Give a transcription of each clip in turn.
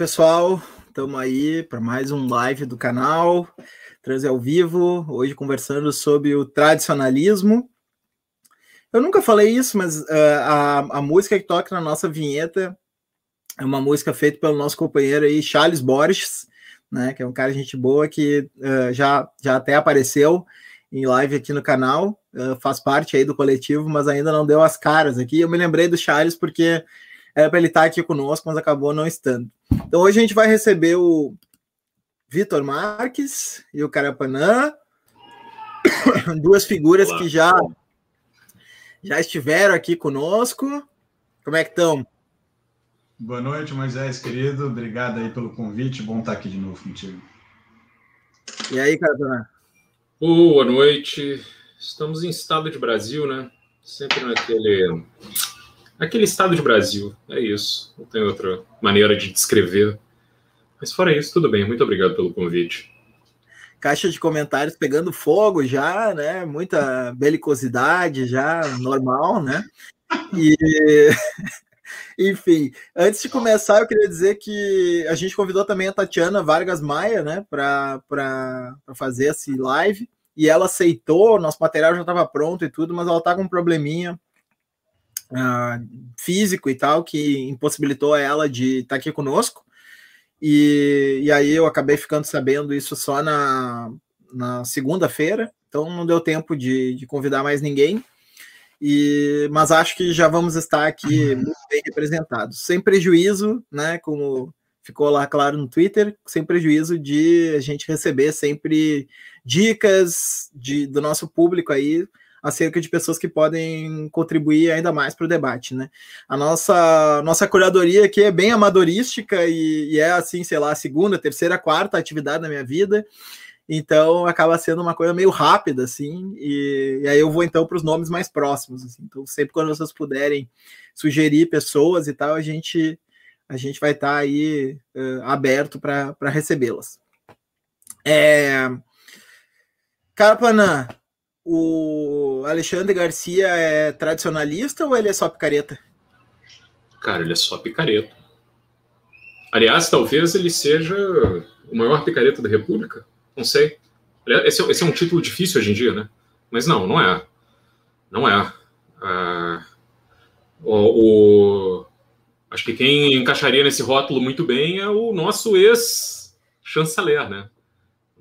Pessoal, estamos aí para mais um live do canal, Transe ao vivo, hoje conversando sobre o tradicionalismo. Eu nunca falei isso, mas uh, a, a música que toca na nossa vinheta é uma música feita pelo nosso companheiro aí, Charles Borges, né, que é um cara de gente boa que uh, já, já até apareceu em live aqui no canal, uh, faz parte aí do coletivo, mas ainda não deu as caras aqui. Eu me lembrei do Charles porque era para ele estar aqui conosco, mas acabou não estando. Então hoje a gente vai receber o Vitor Marques e o Carapanã, duas figuras Olá. que já já estiveram aqui conosco. Como é que estão? Boa noite, Moisés, querido. Obrigado aí pelo convite. Bom estar aqui de novo contigo. E aí, Carapanã? Boa noite. Estamos em estado de Brasil, né? Sempre naquele aquele estado de Brasil. É isso. Não tem outra maneira de descrever. Mas fora isso, tudo bem. Muito obrigado pelo convite. Caixa de comentários pegando fogo já, né? Muita belicosidade já, normal, né? E. Enfim, antes de começar, eu queria dizer que a gente convidou também a Tatiana Vargas Maia, né, para fazer esse live, e ela aceitou, nosso material já estava pronto e tudo, mas ela está com um probleminha uh, físico e tal, que impossibilitou ela de estar tá aqui conosco. E, e aí eu acabei ficando sabendo isso só na, na segunda-feira, então não deu tempo de, de convidar mais ninguém. E, mas acho que já vamos estar aqui muito bem representados, sem prejuízo, né? Como ficou lá claro no Twitter, sem prejuízo de a gente receber sempre dicas de, do nosso público aí acerca de pessoas que podem contribuir ainda mais para o debate, né? A nossa nossa curadoria aqui é bem amadorística e, e, é assim, sei lá, segunda, terceira, quarta atividade da minha vida. Então acaba sendo uma coisa meio rápida, assim, e, e aí eu vou então para os nomes mais próximos. Assim. Então, sempre quando vocês puderem sugerir pessoas e tal, a gente a gente vai estar tá aí uh, aberto para recebê-las. É... Carpanã, o Alexandre Garcia é tradicionalista ou ele é só picareta? Cara, ele é só picareta. Aliás, talvez ele seja o maior picareta da República. Não sei. Esse é, esse é um título difícil hoje em dia, né? Mas não, não é. Não é. Ah, o, o, acho que quem encaixaria nesse rótulo muito bem é o nosso ex-chanceler, né?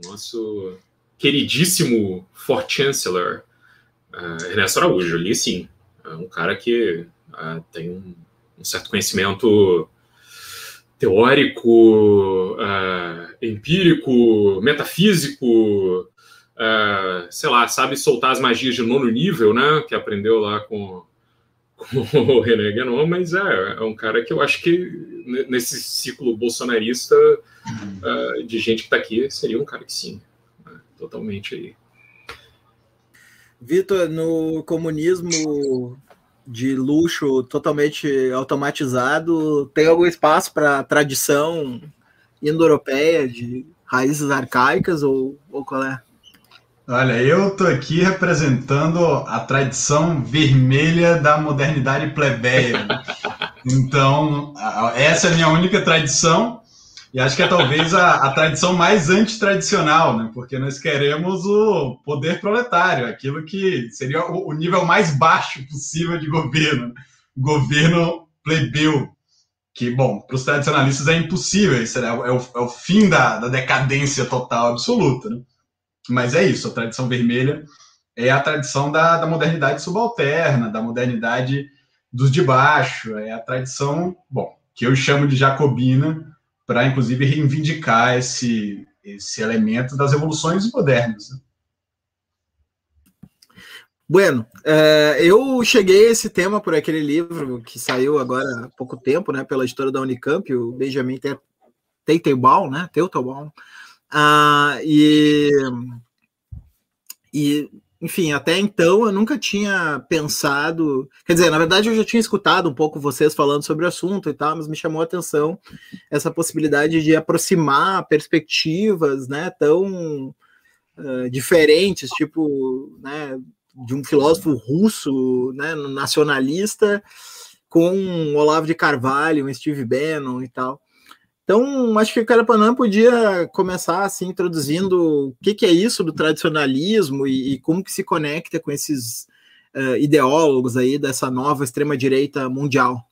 Nosso queridíssimo For Chancellor uh, Ernesto Araújo. Ali, sim, é um cara que uh, tem um, um, certo conhecimento teórico, uh, empírico, metafísico, sei lá, sabe soltar as magias de nono nível, né? Que aprendeu lá com, com o René Guénon, mas é, é um cara que eu acho que nesse ciclo bolsonarista de gente que está aqui, seria um cara que sim totalmente aí. Vitor, no comunismo de luxo totalmente automatizado, tem algum espaço para tradição indo-europeia de raízes arcaicas ou, ou qual é? Olha, eu tô aqui representando a tradição vermelha da modernidade plebeia. Então, essa é a minha única tradição. E acho que é talvez a, a tradição mais antitradicional, né? porque nós queremos o poder proletário, aquilo que seria o, o nível mais baixo possível de governo, governo plebeu, que, bom, para os tradicionalistas é impossível, isso é, é, o, é o fim da, da decadência total absoluta. Né? Mas é isso, a tradição vermelha é a tradição da, da modernidade subalterna, da modernidade dos de baixo, é a tradição, bom, que eu chamo de jacobina, para inclusive reivindicar esse, esse elemento das revoluções modernas. Né? Bueno, uh, eu cheguei a esse tema por aquele livro que saiu agora há pouco tempo, né, pela editora da Unicamp, o Benjamin Teitelbaum, né, Teitelbaum, uh, e, e enfim, até então eu nunca tinha pensado. Quer dizer, na verdade eu já tinha escutado um pouco vocês falando sobre o assunto e tal, mas me chamou a atenção essa possibilidade de aproximar perspectivas né, tão uh, diferentes, tipo, né, de um filósofo russo, né, nacionalista, com Olavo de Carvalho, um Steve Bannon e tal. Então, acho que o Carapanã podia começar assim introduzindo o que, que é isso do tradicionalismo e, e como que se conecta com esses uh, ideólogos aí dessa nova extrema direita mundial.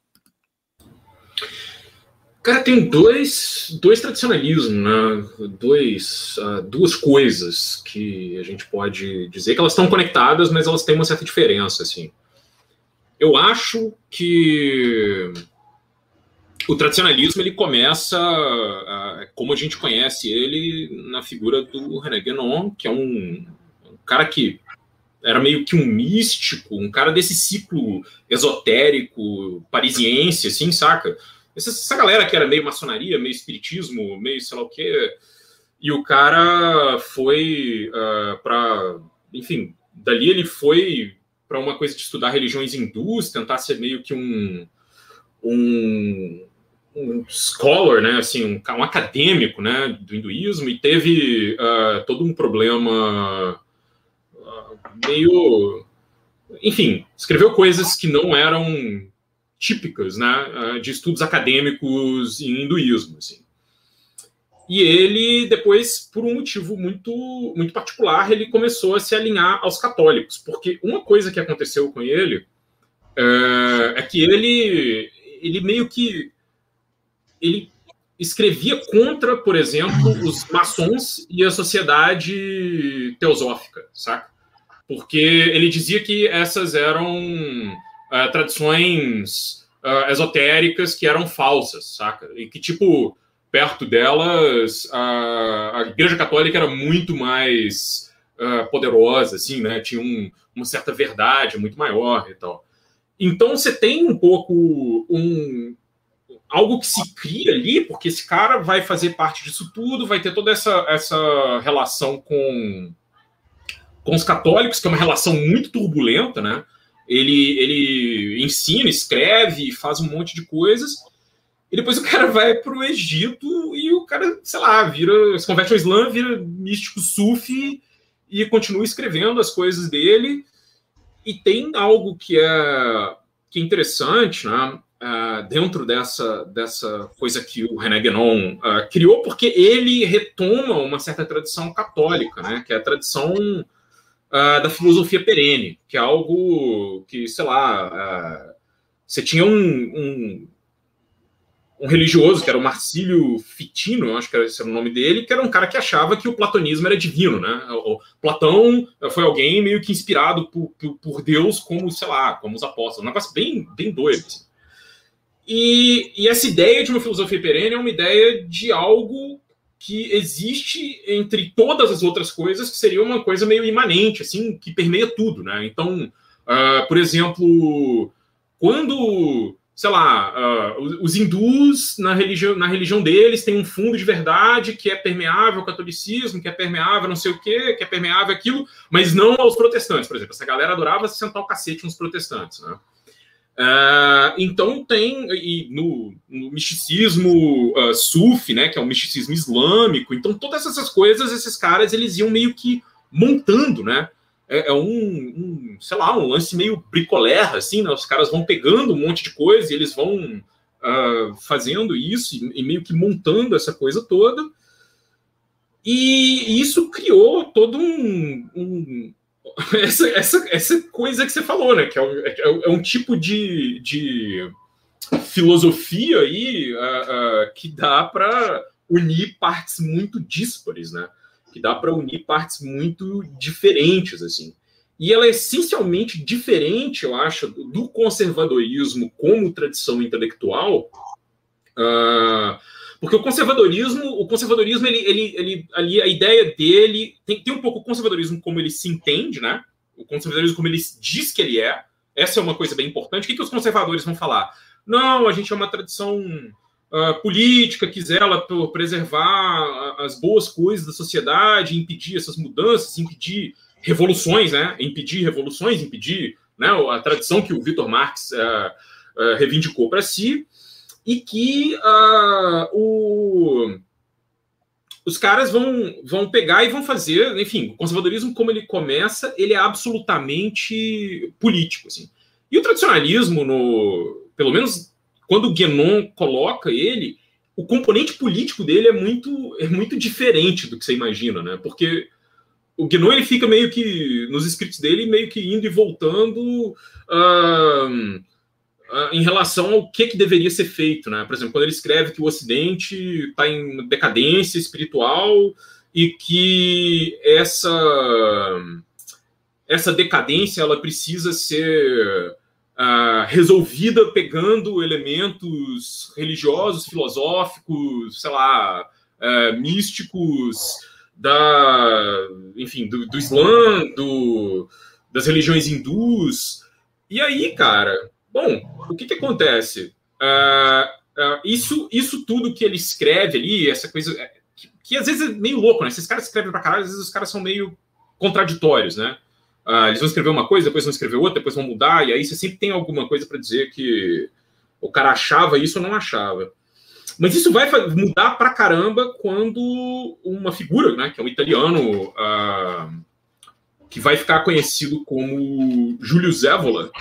Cara, tem dois, dois tradicionalismos, né? dois, uh, duas coisas que a gente pode dizer que elas estão conectadas, mas elas têm uma certa diferença. Assim. Eu acho que o tradicionalismo ele começa, como a gente conhece ele, na figura do René Guénon, que é um, um, cara que era meio que um místico, um cara desse ciclo esotérico parisiense, assim, saca? Essa, essa galera que era meio maçonaria, meio espiritismo, meio sei lá o quê, e o cara foi uh, ah, para, enfim, dali ele foi para uma coisa de estudar religiões hindus, tentar ser meio que um, um um scholar, né, assim, um, um, acadêmico, né, do hinduísmo e teve uh, todo um problema uh, meio, enfim, escreveu coisas que não eram típicas, né, uh, de estudos acadêmicos em hinduísmo, assim. E ele depois, por um motivo muito muito particular, ele começou a se alinhar aos católicos, porque uma coisa que aconteceu com ele é, é que ele ele meio que ele escrevia contra, por exemplo, os maçons e a sociedade teosófica, saca? Porque ele dizia que essas eram uh, tradições uh, esotéricas que eram falsas, saca? E que, tipo, perto delas, uh, a Igreja Católica era muito mais poderosa, assim, né? Tinha um, uma certa verdade muito maior e tal. Então, você tem um pouco um, algo que se cria ali, porque esse cara vai fazer parte disso tudo, vai ter toda essa, essa relação com, com os católicos, que é uma relação muito turbulenta, né? Ele, ele ensina, escreve, faz um monte de coisas, e depois o cara vai para o Egito e o cara, sei lá, vira, se converte ao Islã, vira místico sufi e continua escrevendo as coisas dele. E tem algo que é, que é interessante, né? Uh, dentro dessa, dessa coisa que o René Guénon uh, criou, porque ele retoma uma certa tradição católica, né, que é a tradição uh, da filosofia perene, que é algo que, sei lá, você tinha um, um, um, religioso, que era o Marcílio Fitino, acho que esse era o nome dele, que era um cara que achava que o platonismo era divino, né? O Platão foi alguém meio que inspirado por, por, por Deus como, sei lá, como os apóstolos, um negócio bem, bem doido, assim. E, e, essa ideia de uma filosofia perene é uma ideia de algo que existe entre todas as outras coisas, que seria uma coisa meio imanente, assim, que permeia tudo, né? Então, uh, por exemplo, quando, sei lá, uh, os hindus, na religião, na religião deles, têm um fundo de verdade que é permeável ao catolicismo, que é permeável não sei o quê, que é permeável aquilo, mas não aos protestantes, por exemplo. Essa galera adorava sentar o cacete nos protestantes, né? Uh, então tem e no, no misticismo uh, sufi, né, que é o misticismo islâmico. Então todas essas coisas, esses caras eles iam meio que montando, né? É, é um, um, sei lá, um lance meio bricolé, assim, né? Os caras vão pegando um monte de coisa e eles vão uh, fazendo isso e, e, meio que montando essa coisa toda. E isso criou todo um, um essa, essa, essa coisa que você falou, né? Que é um, é, é um tipo de, de filosofia aí uh, uh, que dá para unir partes muito díspares, né? Que dá para unir partes muito diferentes, assim. E ela é essencialmente diferente, eu acho, do conservadorismo como tradição intelectual, uh, porque o conservadorismo, o conservadorismo, ele, ele, ele ali a ideia dele tem, tem um pouco o conservadorismo como ele se entende, né? O conservadorismo como ele diz que ele é. Essa é uma coisa bem importante. O que, que os conservadores vão falar? Não, a gente é uma tradição uh, política que zela por preservar as boas coisas da sociedade, impedir essas mudanças, impedir revoluções, né? Impedir revoluções, impedir né, a tradição que o Vitor Marx uh, uh, reivindicou para si e que uh, o, os caras vão, vão pegar e vão fazer, enfim, o conservadorismo, como ele começa, ele é absolutamente político. Assim. E o tradicionalismo, no, pelo menos quando o Guénon coloca ele, o componente político dele é muito, é muito diferente do que você imagina, né? Porque o Guinon ele fica meio que nos escritos dele meio que indo e voltando uh, uh, em relação ao que, que deveria ser feito, né? Por exemplo, quando ele escreve que o Ocidente está em decadência espiritual e que essa essa decadência ela precisa ser uh, resolvida pegando elementos religiosos, filosóficos, sei lá, uh, místicos da, enfim, do, do Islã, do, das religiões hindus. E aí, cara, bom, o que, que acontece? Uh, isso, isso tudo que ele escreve ali, essa coisa que, que, às vezes é meio louco, né? Esses caras escrevem pra caralho, às vezes os caras são meio contraditórios, né? Ah, eles vão escrever uma coisa, depois vão escrever outra, depois vão mudar, e aí você sempre tem alguma coisa para dizer que o cara achava isso ou não achava. Mas isso vai mudar pra caramba quando uma figura, né, que é um italiano, que vai ficar conhecido como Julius Evola.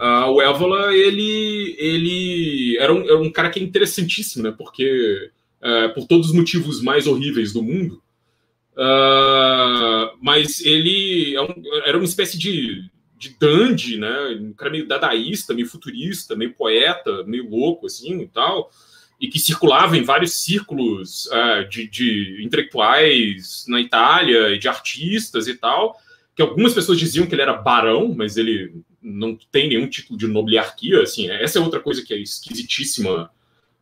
Ah, o Evola, ele, ele era, um, era um cara que é interessantíssimo, né, porque eh, por todos os motivos mais horríveis do mundo, Uh, mas ele é um, era uma espécie de, de dandy, né? Um cara meio dadaísta, meio futurista, meio poeta, meio louco, assim e tal. E que circulava em vários círculos uh, de, de intelectuais na Itália e de artistas e tal. Que algumas pessoas diziam que ele era barão, mas ele não tem nenhum título de nobiliarquia. Assim, essa é outra coisa que é esquisitíssima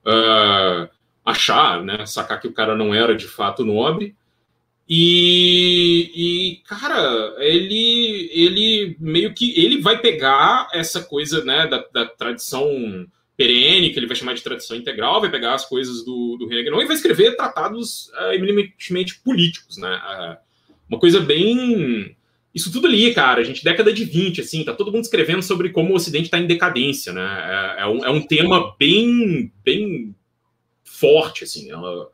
uh, achar, né? Sacar que o cara não era de fato nobre. E, e, cara, ele, ele meio que ele vai pegar essa coisa né, da, da tradição perene, que ele vai chamar de tradição integral, vai pegar as coisas do, do René e vai escrever tratados uh, eminentemente políticos, né? Uh, uma coisa bem. Isso tudo ali, cara, gente, década de 20, assim, tá todo mundo escrevendo sobre como o Ocidente está em decadência, né? É, é, um, é um tema bem, bem forte, assim. Ela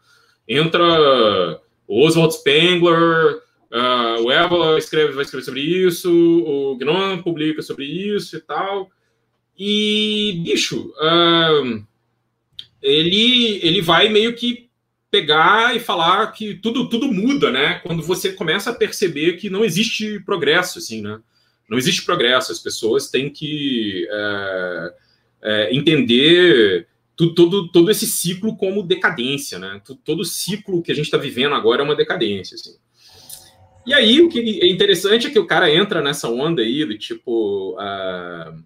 entra Oswald Spengler, uh, o Evola escreve, vai escrever sobre isso, o Gnon publica sobre isso e tal. E, bicho, uh, ele, ele vai meio que pegar e falar que tudo, tudo muda, né? Quando você começa a perceber que não existe progresso, assim, né? Não existe progresso. As pessoas têm que é, é, entender todo, todo esse ciclo como decadência, né? Todo ciclo que a gente está vivendo agora é uma decadência, assim. E aí, o que é interessante é que o cara entra nessa onda aí do tipo. Uh,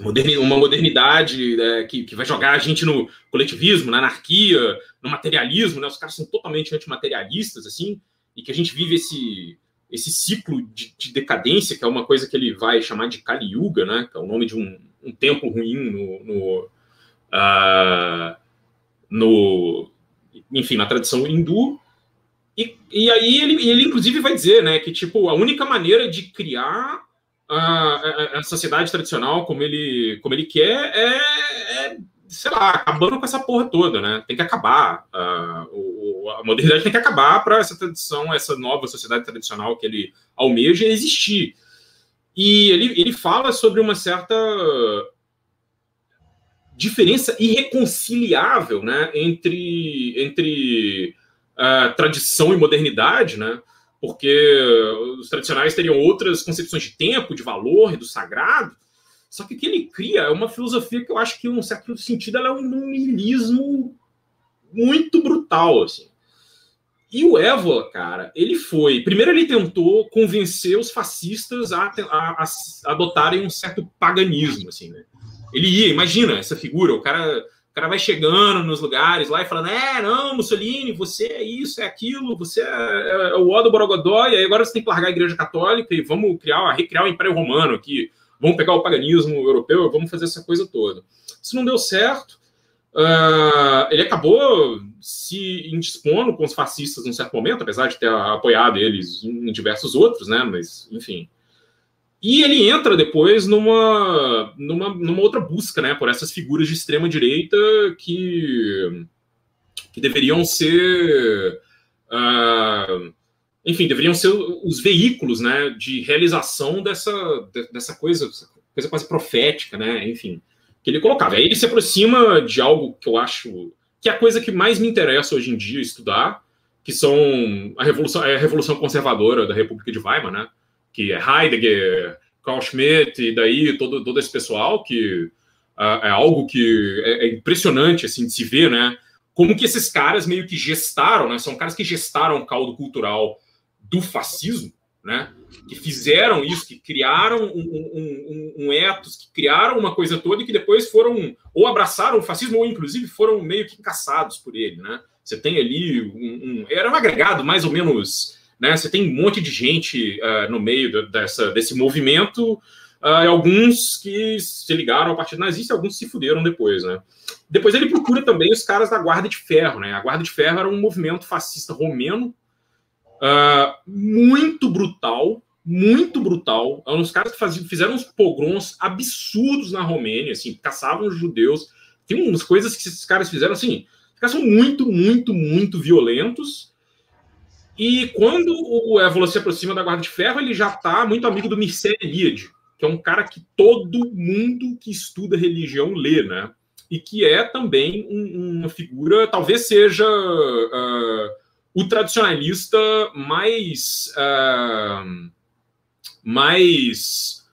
uma modernidade né, que, que vai jogar a gente no coletivismo, na anarquia, no materialismo, né? Os caras são totalmente antimaterialistas, assim, e que a gente vive esse, esse ciclo de, de decadência, que é uma coisa que ele vai chamar de Kali Yuga, né? Que é o nome de um, um tempo ruim no, no uh, no, enfim, na tradição hindu. E, e aí ele, ele, inclusive, vai dizer né, que tipo, a única maneira de criar a, a, a sociedade tradicional como ele, como ele quer é, é, sei lá, acabando com essa porra toda, né? Tem que acabar. Uh, a modernidade tem que acabar para essa tradição, essa nova sociedade tradicional que ele almeja existir. E ele, ele fala sobre uma certa diferença irreconciliável né, entre, entre uh, tradição e modernidade, né? Porque os tradicionais teriam outras concepções de tempo, de valor e do sagrado. Só que o que ele cria é uma filosofia que eu acho que, em um certo sentido, ela é um niilismo muito brutal. Assim. E o Évola, cara, ele foi. Primeiro, ele tentou convencer os fascistas a, a, a adotarem um certo paganismo, assim, né? Ele ia, imagina essa figura, o cara, o cara vai chegando nos lugares lá e falando: é, não, Mussolini, você é isso, é aquilo, você é, é, é o Odo Borogodó, e agora você tem que largar a Igreja Católica e vamos criar, recriar o Império Romano aqui, vamos pegar o paganismo europeu, vamos fazer essa coisa toda. Isso não deu certo. Uh, ele acabou se indispondo com os fascistas num certo momento, apesar de ter apoiado eles em diversos outros, né? Mas, enfim, e ele entra depois numa, numa, numa outra busca, né, por essas figuras de extrema direita que, que deveriam ser, uh, enfim, deveriam ser os veículos, né, de realização dessa, dessa coisa, coisa quase profética, né, enfim, que ele colocava. Aí ele se aproxima de algo que eu acho que é a coisa que mais me interessa hoje em dia estudar, que são a revolução, é a revolução conservadora da República de Weimar, né? Que é Heidegger, Carl Schmitt e daí todo, todo esse pessoal que uh, é algo que é, é, impressionante assim de se ver, né? Como que esses caras meio que gestaram, né? São caras que gestaram o caldo cultural do fascismo, né? Que fizeram isso, que criaram um, um, um, um ethos, que criaram uma coisa toda e que depois foram ou abraçaram o fascismo ou inclusive foram meio que caçados por ele, né? Você tem ali um, era um agregado mais ou menos, né? Você tem um monte de gente uh, no meio dessa, desse movimento, uh, alguns que se ligaram ao Partido Nazista, alguns se fuderam depois, né? Depois ele procura também os caras da Guarda de Ferro, né? A Guarda de Ferro era um movimento fascista romeno Uh, muito brutal, muito brutal. Eram os caras que faziam, fizeram uns pogroms absurdos na Romênia, assim, caçavam os judeus. Tem umas coisas que esses caras fizeram, assim, os caras são muito, muito, muito violentos. E quando o Évola se aproxima da Guarda de Ferro, ele já tá muito amigo do Mircea Eliade, que é um cara que todo mundo que estuda religião lê, né? E que é também um, uma figura, talvez seja... Uh, o tradicionalista mais uh, mais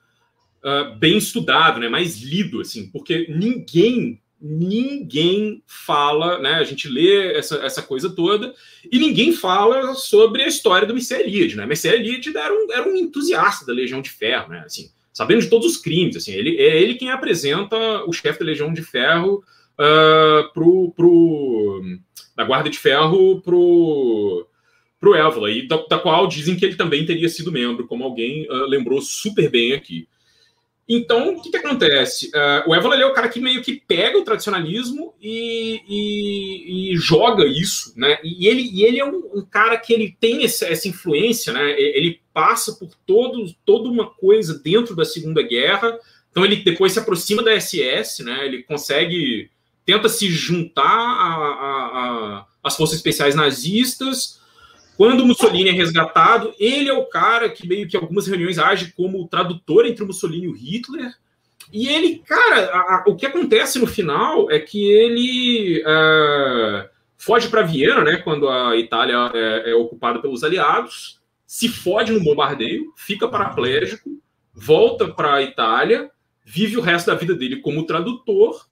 uh, bem estudado, né, mais lido, assim, porque ninguém ninguém fala, né? A gente lê essa, essa coisa toda e ninguém fala sobre a história do Mircea Eliade, né? Mircea Eliade era um, era um entusiasta da Legião de Ferro, né? Assim, sabendo de todos os crimes, assim, ele é ele quem apresenta o chefe da Legião de Ferro uh, pro, pro da Guarda de Ferro pro pro Évola, e da, da, qual dizem que ele também teria sido membro, como alguém uh, lembrou super bem aqui. Então, o que, que acontece? Uh, o Évola é o cara que meio que pega o tradicionalismo e, e, e joga isso, né? E ele, e ele é um, um cara que ele tem essa, essa, influência, né? Ele passa por todo, toda uma coisa dentro da Segunda Guerra. Então, ele depois se aproxima da SS, né? Ele consegue tenta se juntar às forças especiais nazistas. Quando Mussolini é resgatado, ele é o cara que meio que algumas reuniões age como tradutor entre Mussolini e o Hitler. E ele, cara, a, a, o que acontece no final é que ele uh, foge para Viena, né? Quando a Itália é, é ocupada pelos aliados, se fode no bombardeio, fica paraplégico, volta para a Itália, vive o resto da vida dele como tradutor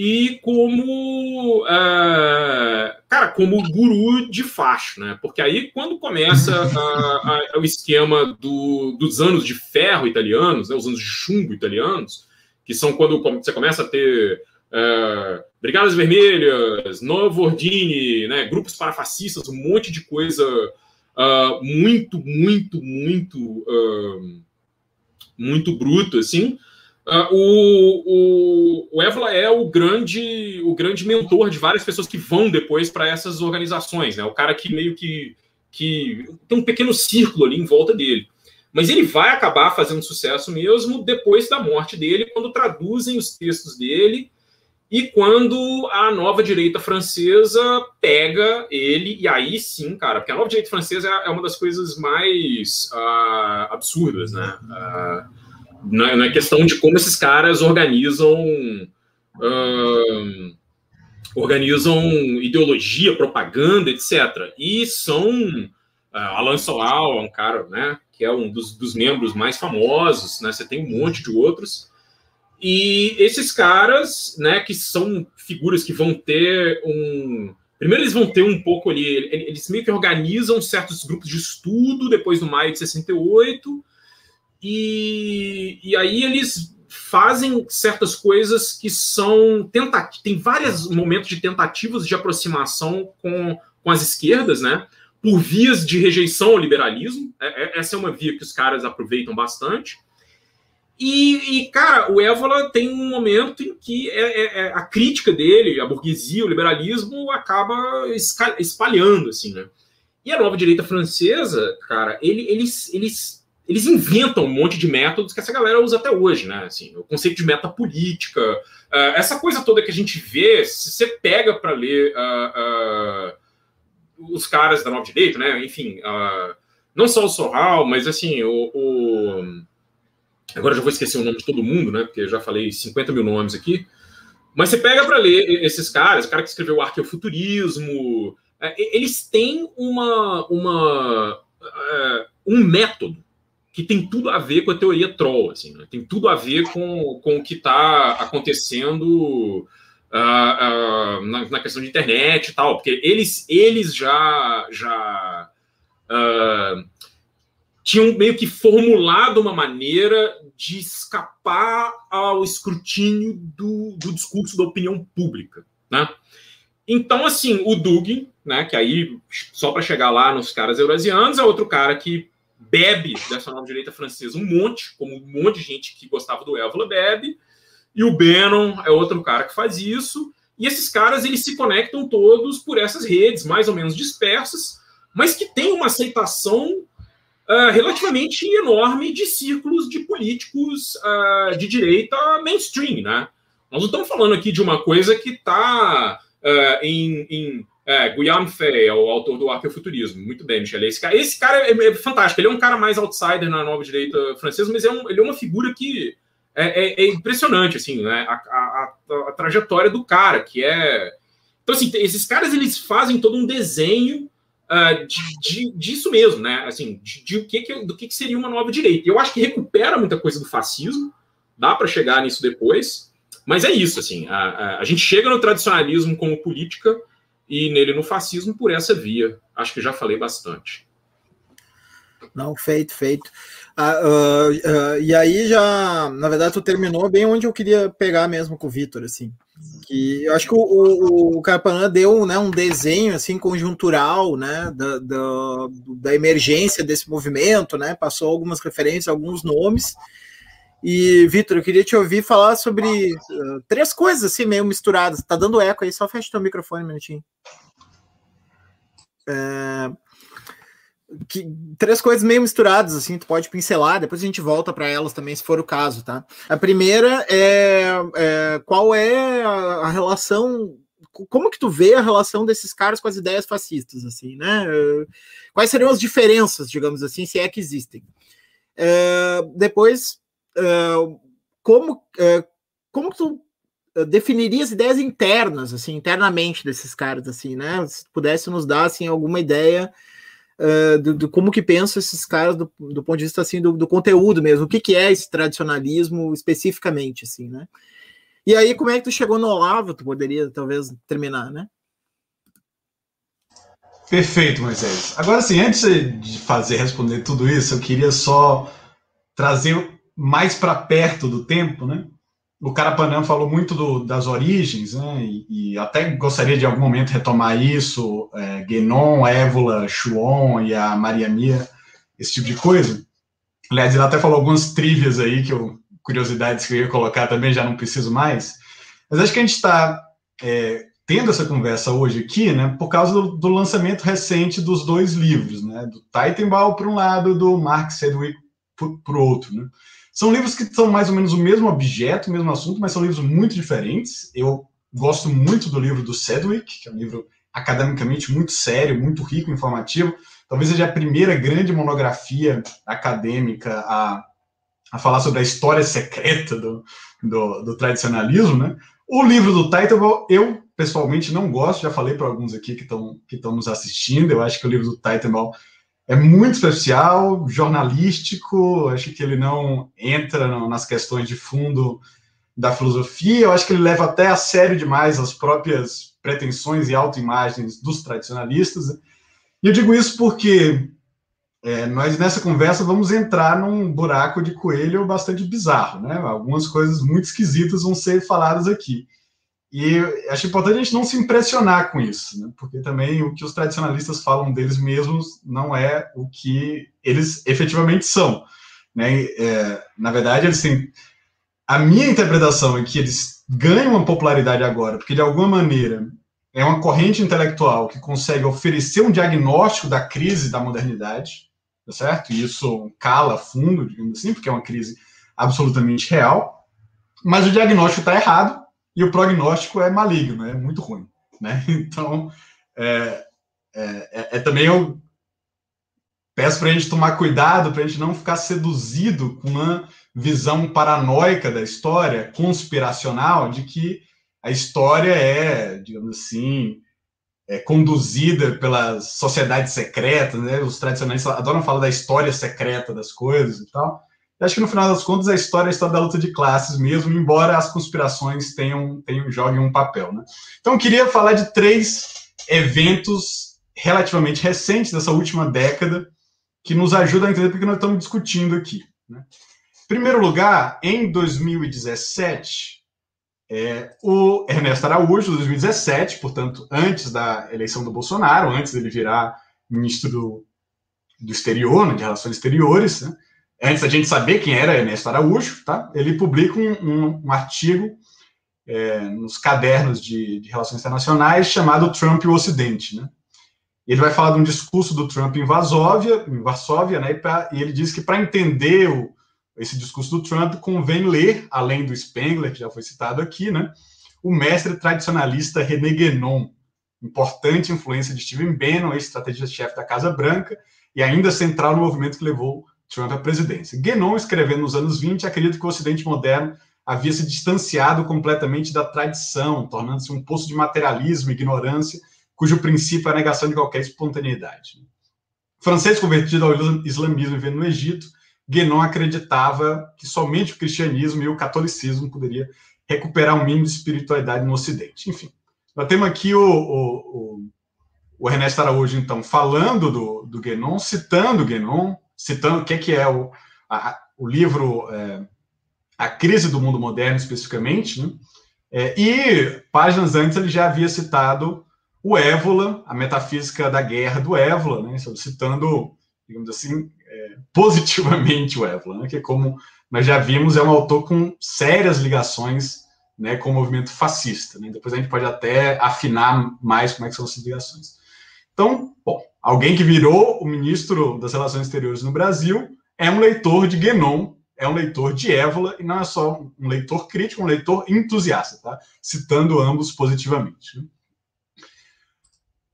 e como uh, cara como guru de facho, né? Porque aí quando começa a, a, o esquema do, dos anos de ferro italianos, né? os anos de chumbo italianos, que são quando você começa a ter uh, brigadas vermelhas, Novo Ordine, né? grupos parafascistas, um monte de coisa uh, muito, muito, muito, muito bruto, assim. Uh, o, o, o é o grande, o grande mentor de várias pessoas que vão depois para essas organizações, né? O cara que meio que, que tem um pequeno círculo ali em volta dele. Mas ele vai acabar fazendo sucesso mesmo depois da morte dele, quando traduzem os textos dele e quando a nova direita francesa pega ele, e aí sim, cara, porque a nova direita francesa é uma das coisas mais uh, absurdas, né? Uh, na, na questão de como esses caras organizam uh, organizam ideologia, propaganda, etc. E são uh, Alan Solau é um cara, né, que é um dos, dos membros mais famosos, né? Você tem um monte de outros. E esses caras, né, que são figuras que vão ter um Primeiro, eles vão ter um pouco ali, eles meio que organizam certos grupos de estudo depois do maio de 68, e, e aí eles fazem certas coisas que são tentativas. Tem vários momentos de tentativas de aproximação com, com as esquerdas, né? Por vias de rejeição ao liberalismo. É, é, essa é uma via que os caras aproveitam bastante. E, e cara, o Évola tem um momento em que é, é, é a crítica dele, a burguesia, o liberalismo, acaba espalhando, assim, né? E a nova direita francesa, cara, ele, eles, eles eles inventam um monte de métodos que essa galera usa até hoje, né? Assim, o conceito de meta política, uh, essa coisa toda que a gente vê, se você pega para ler uh, uh, os caras da nova direita, né? Enfim, não só o Sorral, mas assim, o, o, agora já vou esquecer o nome de todo mundo, né? Porque eu já falei 50 mil nomes aqui. Mas você pega para ler esses caras, o cara que escreveu o Arqueofuturismo, é, eles têm uma, uma, um método que tem tudo a ver com a teoria troll, assim, né? tem tudo a ver com, com o que está acontecendo uh, uh, na, na, questão de internet e tal, porque eles, eles já, já uh, tinham meio que formulado uma maneira de escapar ao escrutínio do, do discurso da opinião pública, né? Então, assim, o Dugin, né, que aí, só para chegar lá nos caras eurasianos, é outro cara que bebe dessa nova direita francesa um monte, como um monte de gente que gostava do Évola bebe, e o Bannon é outro cara que faz isso, e esses caras eles se conectam todos por essas redes mais ou menos dispersas, mas que têm uma aceitação uh, relativamente enorme de círculos de políticos uh, de direita mainstream, né? Nós não estamos falando aqui de uma coisa que está uh, em, em é, Guillaume Fay é o autor do Arqueofuturismo. Muito bem, Michel. Esse cara, esse cara é, é, fantástico. Ele é um cara mais outsider na nova direita francesa, mas é um, ele é uma figura que é, é, é impressionante, assim, né? A, a, a, a, trajetória do cara, que é. Então, assim, esses caras eles fazem todo um desenho uh, de, de, disso mesmo, né? Assim, de, de, que que, do que, que seria uma nova direita. Eu acho que recupera muita coisa do fascismo, dá para chegar nisso depois. Mas é isso, assim, a, gente chega no tradicionalismo como política e nele no fascismo por essa via. Acho que já falei bastante. Não, feito, feito. Uh, uh, e aí já, na verdade, tu terminou bem onde eu queria pegar mesmo com o Vitor, assim. Que eu acho que o, o, o Carpanã deu né, um desenho assim conjuntural né, da, da, da emergência desse movimento, né? Passou algumas referências, alguns nomes. E, Vitor, eu queria te ouvir falar sobre uh, três coisas assim, meio misturadas. Tá dando eco aí, só fecha teu microfone um minutinho. É, que, três coisas meio misturadas, assim, tu pode pincelar, depois a gente volta para elas também, se for o caso, tá? A primeira é, é qual é a, a, relação, como que tu vê a relação desses caras com as ideias fascistas, assim, né? Quais seriam as diferenças, digamos assim, se é que existem? É, depois, como, como tu definiria as ideias internas, assim, internamente desses caras, assim, né? Se pudesse nos dar, assim, alguma ideia uh, do, do, como que pensam esses caras do, do ponto de vista, assim, do, do, conteúdo mesmo, o que que é esse tradicionalismo especificamente, assim, né? E aí, como é que tu chegou no Olavo? Tu poderia, talvez, terminar, né? Perfeito, Moisés. Agora, sim, antes de fazer responder tudo isso, eu queria só trazer mais para perto do tempo, né? O Carapanã falou muito do, das origens, né? E, e, até gostaria de algum momento retomar isso, é, Guénon, Évola, Chuon e a Maria Mia, esse tipo de coisa. Aliás, ele até falou algumas trivias aí, que eu, curiosidades que eu ia colocar também, já não preciso mais. Mas acho que a gente está é, tendo essa conversa hoje aqui, né, por causa do, do lançamento recente dos dois livros, né, do Titanball por um lado, do Mark Sedgwick por, por outro, né. São livros que são mais ou menos o mesmo objeto, o mesmo assunto, mas são livros muito diferentes. Eu gosto muito do livro do Sedgwick, que é um livro academicamente muito sério, muito rico, informativo. Talvez seja a primeira grande monografia acadêmica a, a falar sobre a história secreta do, do, do tradicionalismo. Né? O livro do Title, eu pessoalmente não gosto, já falei para alguns aqui que estão que nos assistindo. Eu acho que o livro do Title é muito especial, jornalístico, acho que ele não entra nas questões de fundo da filosofia, eu acho que ele leva até a sério demais as próprias pretensões e autoimagens dos tradicionalistas. E eu digo isso porque é, nós nessa conversa vamos entrar num buraco de coelho bastante bizarro, né? Algumas coisas muito esquisitas vão ser faladas aqui. E acho importante a gente não se impressionar com isso, né? porque também o que os tradicionalistas falam deles mesmos não é o que eles efetivamente são. Né? É, na verdade, eles têm. A minha interpretação é que eles ganham uma popularidade agora, porque de alguma maneira é uma corrente intelectual que consegue oferecer um diagnóstico da crise da modernidade, tá certo? E isso cala fundo, digamos assim, porque é uma crise absolutamente real. Mas o diagnóstico está errado e o prognóstico é maligno, é muito ruim. Né? Então, é, é, é, é também eu peço para a gente tomar cuidado, para a gente não ficar seduzido com uma visão paranoica da história, conspiracional, de que a história é, digamos assim, é, conduzida pelas sociedades secretas, né? Os tradicionalistas adoram falar da história secreta das coisas e tal. Eu acho que no final das contas a história é a história da luta de classes mesmo, embora as conspirações tenham, tenham joguem um papel, né? Então eu queria falar de três eventos relativamente recentes dessa última década que nos ajudam a entender porque nós estamos discutindo aqui. Né? Em primeiro lugar, em 2017, é, o Ernesto Araújo, 2017, portanto, antes da eleição do Bolsonaro, antes dele virar ministro do, do exterior, né, de relações exteriores, né, antes da gente saber quem era Ernesto Araújo, tá, ele publica um, um, um artigo é, nos cadernos de, de, relações internacionais chamado Trump e o Ocidente. Né. Ele vai falar de um discurso do Trump em Varsóvia, em Varsóvia né, e, pra, e ele diz que para entender o, esse discurso do Trump, convém ler, além do Spengler, que já foi citado aqui, né, o mestre tradicionalista René Guénon, importante influência de Stephen Bannon, ex-estrategista-chefe da Casa Branca, e ainda central no movimento que levou Trump à presidência. Guénon, escrevendo nos anos 20, acredita que o Ocidente moderno havia se distanciado completamente da tradição, tornando-se um poço de materialismo e ignorância, cujo princípio é a negação de qualquer espontaneidade. francês convertido ao islamismo e vivendo no Egito, Guénon acreditava que somente o cristianismo e o catolicismo poderia recuperar um mínimo de espiritualidade no Ocidente. Enfim, nós temos aqui o, o, o, Ernesto Araújo, então, falando do, do Guénon, citando Guénon, citando o que é, é o, a, o livro é, A Crise do Mundo Moderno, especificamente, né? É, e páginas antes ele já havia citado o Évola, a metafísica da guerra do Évola, né? citando, digamos assim, positivamente o Evelyn, né, que como nós já vimos, é um autor com sérias ligações né, com o movimento fascista. Né? Depois a gente pode até afinar mais como é que são essas ligações. Então, bom, alguém que virou o ministro das Relações Exteriores no Brasil é um leitor de Guénon, é um leitor de Évola, e não é só um leitor crítico, um leitor entusiasta, tá? citando ambos positivamente. Né?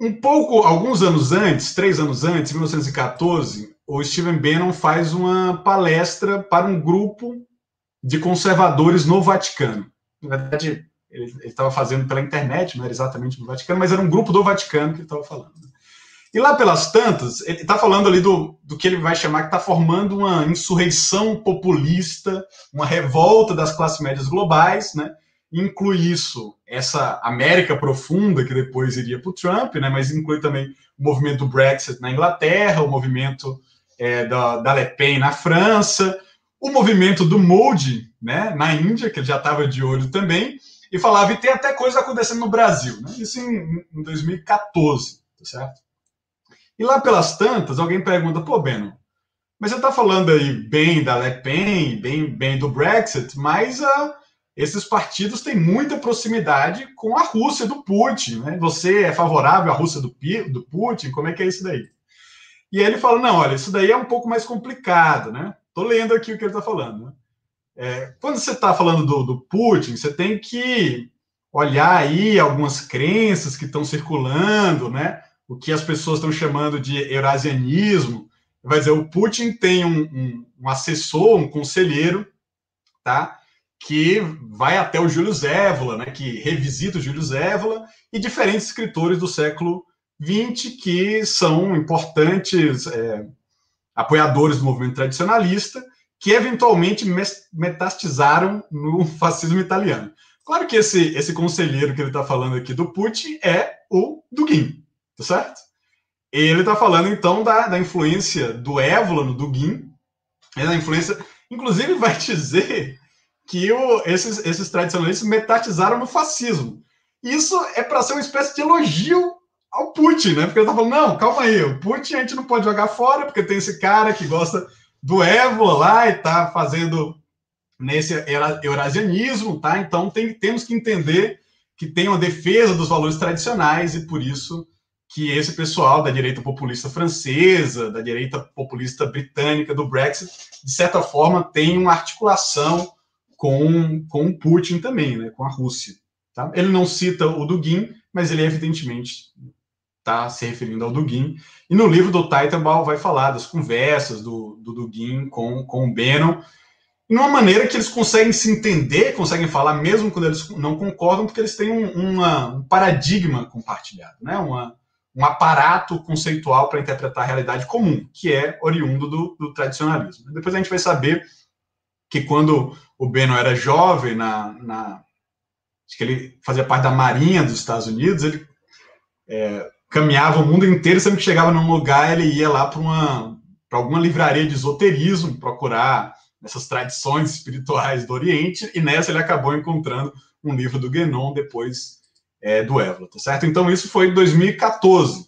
Um pouco, alguns anos antes, três anos antes, 1914, o Steven Bannon faz uma palestra para um grupo de conservadores no Vaticano. Na verdade, ele estava fazendo pela internet, não era exatamente no Vaticano, mas era um grupo do Vaticano que ele estava falando. E lá pelas tantas, ele está falando ali do, do que ele vai chamar que está formando uma insurreição populista, uma revolta das classes médias globais, né? Inclui isso, essa América profunda que depois iria para o Trump, né? Mas inclui também o movimento do Brexit na Inglaterra, o movimento é, da, da Le Pen na França, o movimento do Modi né, na Índia, que ele já estava de olho também, e falava, e tem até coisa acontecendo no Brasil, né? isso em, em 2014, tá certo? E lá pelas tantas, alguém pergunta, pô, Beno, mas você está falando aí bem da Le Pen, bem, bem do Brexit, mas uh, esses partidos têm muita proximidade com a Rússia do Putin, né? Você é favorável à Rússia do, do Putin? Como é que é isso daí? E aí ele fala: não, olha, isso daí é um pouco mais complicado, né? Estou lendo aqui o que ele está falando. Né? É, quando você está falando do, do Putin, você tem que olhar aí algumas crenças que estão circulando, né? O que as pessoas estão chamando de eurasianismo. Vai dizer, o Putin tem um, um, um assessor, um conselheiro, tá? que vai até o Júlio Zévola, né, que revisita o Júlio Zévola e diferentes escritores do século 20 que são importantes é, apoiadores do movimento tradicionalista, que eventualmente metastizaram no fascismo italiano. Claro que esse, esse conselheiro que ele está falando aqui do Putin é o Dugin, tá certo? Ele está falando então da, da influência do Évola no Dugin, é da influência, inclusive vai dizer que o, esses, esses tradicionalistas metatizaram no fascismo. Isso é para ser uma espécie de elogio ao Putin, né? Porque ele tá falando, não, calma aí, o Putin a gente não pode jogar fora, porque tem esse cara que gosta do Evo lá e tá fazendo nesse eurasianismo, tá? Então tem, temos que entender que tem uma defesa dos valores tradicionais e por isso que esse pessoal da direita populista francesa, da direita populista britânica, do Brexit, de certa forma tem uma articulação com, com o Putin também, né? Com a Rússia. Tá? Ele não cita o Dugin, mas ele evidentemente está se referindo ao Dugin. E no livro do Titanball vai falar das conversas do, do Dugin com, com o Bannon. numa maneira que eles conseguem se entender, conseguem falar mesmo quando eles não concordam, porque eles têm um, uma, um paradigma compartilhado, né? Uma, um aparato conceitual para interpretar a realidade comum, que é oriundo do, do, tradicionalismo. Depois a gente vai saber que quando o Beno era jovem, na, na, acho que ele fazia parte da Marinha dos Estados Unidos, ele é, caminhava o mundo inteiro, sempre que chegava num lugar, ele ia lá para alguma livraria de esoterismo, procurar essas tradições espirituais do Oriente, e nessa ele acabou encontrando um livro do Guénon depois é, do Évora, tá certo? Então isso foi em 2014,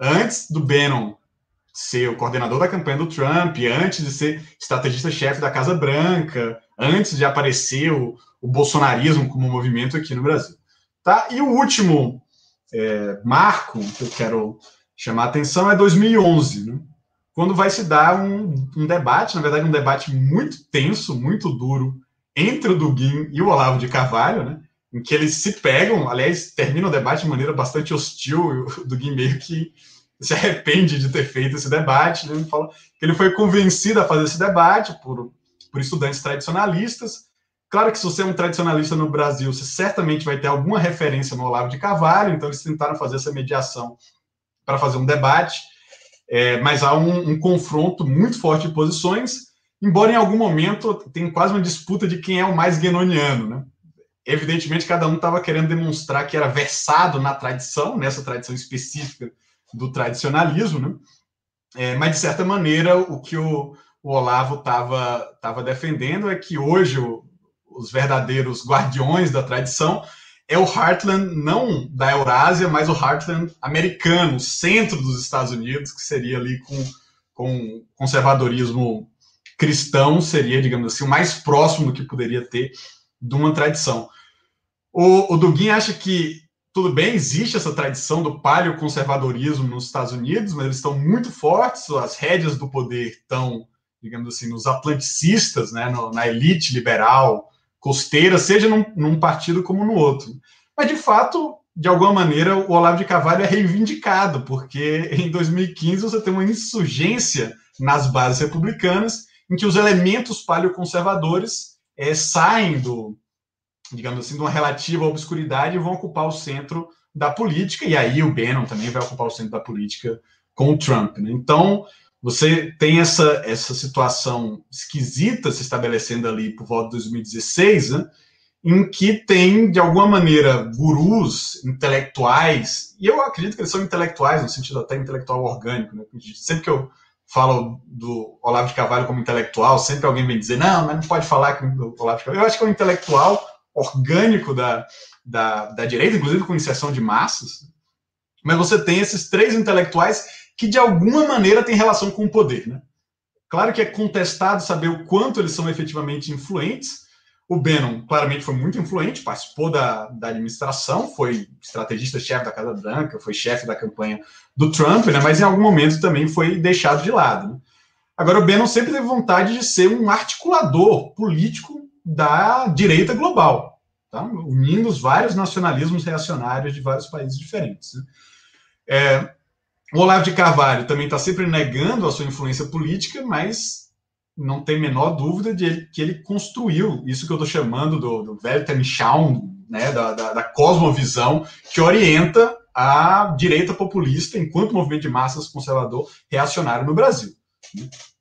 antes do Bannon ser o coordenador da campanha do Trump, antes de ser estrategista-chefe da Casa Branca, antes de aparecer o, o, bolsonarismo como movimento aqui no Brasil. Tá? E o último é, marco que eu quero chamar a atenção é 2011, né? quando vai se dar um, um, debate, na verdade um debate muito tenso, muito duro, entre o Dugin e o Olavo de Carvalho, né? Em que eles se pegam, aliás, termina o debate de maneira bastante hostil, e o Dugin meio que se arrepende de ter feito esse debate, né? ele fala que ele foi convencido a fazer esse debate por, por estudantes tradicionalistas. Claro que se você é um tradicionalista no Brasil, você certamente vai ter alguma referência no Olavo de Carvalho, então eles tentaram fazer essa mediação para fazer um debate, é, mas há um, um confronto muito forte de posições, embora em algum momento tenha quase uma disputa de quem é o mais guenoniano, né? Evidentemente, cada um estava querendo demonstrar que era versado na tradição, nessa tradição específica do tradicionalismo, né? É, mas, de certa maneira, o que o, o Olavo estava defendendo é que hoje o, os verdadeiros guardiões da tradição é o Heartland, não da Eurásia, mas o Heartland americano, centro dos Estados Unidos, que seria ali com, com conservadorismo cristão, seria, digamos assim, o mais próximo que poderia ter de uma tradição. O, o acha que, tudo bem, existe essa tradição do paleoconservadorismo nos Estados Unidos, mas eles estão muito fortes, as rédeas do poder estão, digamos assim, nos atlanticistas, né, no, na elite liberal costeira, seja num, num partido como no outro. Mas, de fato, de alguma maneira, o Olavo de Carvalho é reivindicado, porque em 2015 você tem uma insurgência nas bases republicanas em que os elementos paleoconservadores é, saem do, digamos assim, de uma relativa obscuridade e vão ocupar o centro da política, e aí o Bannon também vai ocupar o centro da política com o Trump. Né? Então, você tem essa, essa situação esquisita se estabelecendo ali por volta de 2016, né? em que tem, de alguma maneira, gurus intelectuais, e eu acredito que eles são intelectuais, no sentido até intelectual orgânico. Né? Sempre que eu falo do Olavo de Carvalho como intelectual, sempre alguém vem dizer, não, mas não pode falar que o Olavo de Carvalho. Eu acho que é um intelectual orgânico da, da, da direita, inclusive com inserção de massas, mas você tem esses três intelectuais que de alguma maneira têm relação com o poder. Né? Claro que é contestado saber o quanto eles são efetivamente influentes, o Bannon claramente foi muito influente, participou da, da administração, foi estrategista-chefe da Casa Branca, foi chefe da campanha do Trump, né, mas em algum momento também foi deixado de lado. Né? Agora, o Bannon sempre teve vontade de ser um articulador político da direita global, tá? unindo os vários nacionalismos reacionários de vários países diferentes. Né? É, o Olavo de Carvalho também está sempre negando a sua influência política, mas não tem menor dúvida de que ele construiu isso que eu estou chamando do, do Weltanschauung, né, da, da, da, cosmovisão que orienta a direita populista enquanto movimento de massas conservador reacionário no Brasil.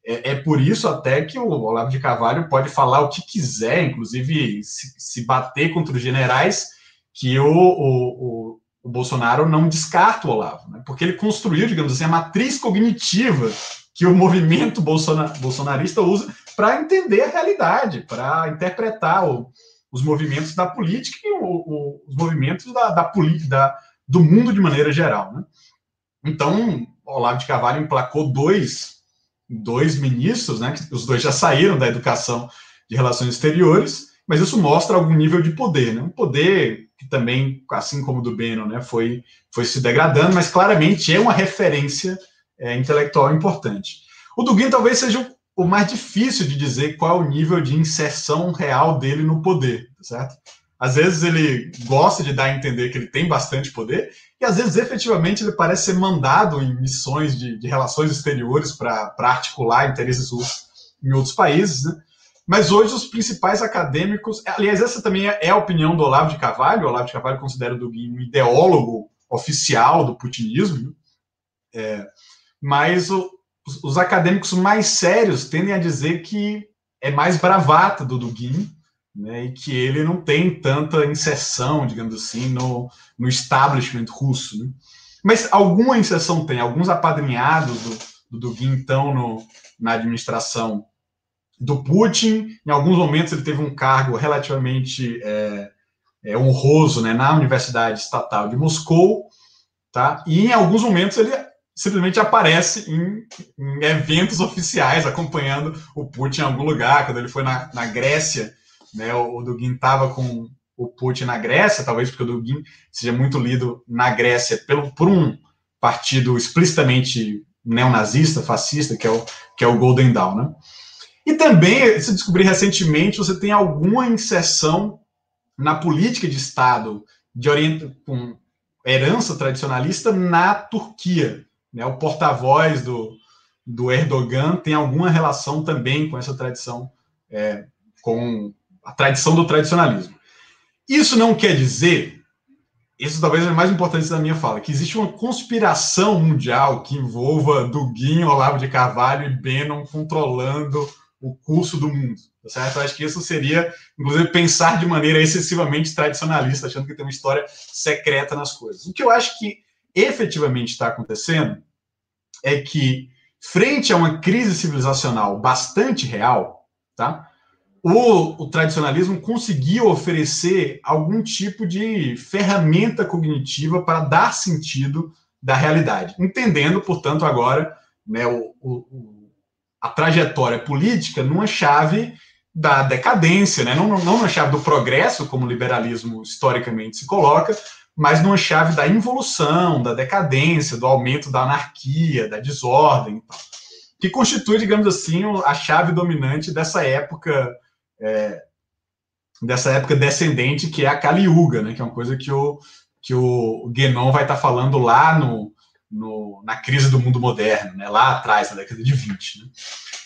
É, é, por isso até que o Olavo de Carvalho pode falar o que quiser, inclusive se, se bater contra os generais, que o, o, o, o Bolsonaro não descarta o Olavo, né, porque ele construiu, digamos assim, a matriz cognitiva que o movimento bolsonarista usa para entender a realidade, para interpretar o, os movimentos da política e os movimentos da, da, da, do mundo de maneira geral. Né? Então, Olavo de Carvalho emplacou dois, dois ministros, né, que os dois já saíram da educação de relações exteriores, mas isso mostra algum nível de poder, né? um poder que também, assim como o do Bannon, né, foi, foi se degradando, mas claramente é uma referência é, intelectual importante. O Dugin talvez seja o mais difícil de dizer qual é o nível de inserção real dele no poder, certo? Às vezes ele gosta de dar a entender que ele tem bastante poder, e às vezes efetivamente ele parece ser mandado em missões de, de relações exteriores para articular interesses russos em outros países, né? Mas hoje os principais acadêmicos, aliás, essa também é a opinião do Olavo de Carvalho. O Olavo de Carvalho considera o Dugin um ideólogo oficial do putinismo, né? é, mas o, os, os, acadêmicos mais sérios tendem a dizer que é mais bravata do Dugin, né, e que ele não tem tanta inserção, digamos assim, no, no establishment russo. Né? Mas alguma inserção tem, alguns apadrinhados do, do Dugin estão no, na administração do Putin. Em alguns momentos ele teve um cargo relativamente é, é, honroso né, na Universidade Estatal de Moscou, tá? E em alguns momentos ele simplesmente aparece em, em eventos oficiais, acompanhando o Putin em algum lugar. Quando ele foi na, na Grécia, né, o, o Dugin estava com o Putin na Grécia, talvez porque o Dugin seja muito lido na Grécia pelo, por um partido explicitamente neonazista, fascista, que é o, que é o Golden Dawn, né? E também, se descobri recentemente, você tem alguma inserção na política de Estado de orient... com herança tradicionalista na Turquia. Né? O porta-voz do, do Erdogan tem alguma relação também com essa tradição, é, com a tradição do tradicionalismo. Isso não quer dizer, isso talvez é mais importante da minha fala, que existe uma conspiração mundial que envolva Dugin, Olavo de Carvalho e Bannon controlando o curso do mundo, tá certo? Eu acho que isso seria, inclusive, pensar de maneira excessivamente tradicionalista, achando que tem uma história secreta nas coisas. O que eu acho que efetivamente está acontecendo é que, frente a uma crise civilizacional bastante real, tá? O, o, tradicionalismo conseguiu oferecer algum tipo de ferramenta cognitiva para dar sentido da realidade, entendendo, portanto, agora né, o, o, a trajetória política numa chave da decadência, né? não, não numa chave do progresso, como o liberalismo historicamente se coloca, mas numa chave da involução, da decadência, do aumento da anarquia, da desordem, que constitui, digamos assim, a chave dominante dessa época, é, dessa época descendente que é a Kali né? que é uma coisa que o, que o Guénon vai estar falando lá no, no, na crise do mundo moderno, né, lá atrás, na década de 20. Né?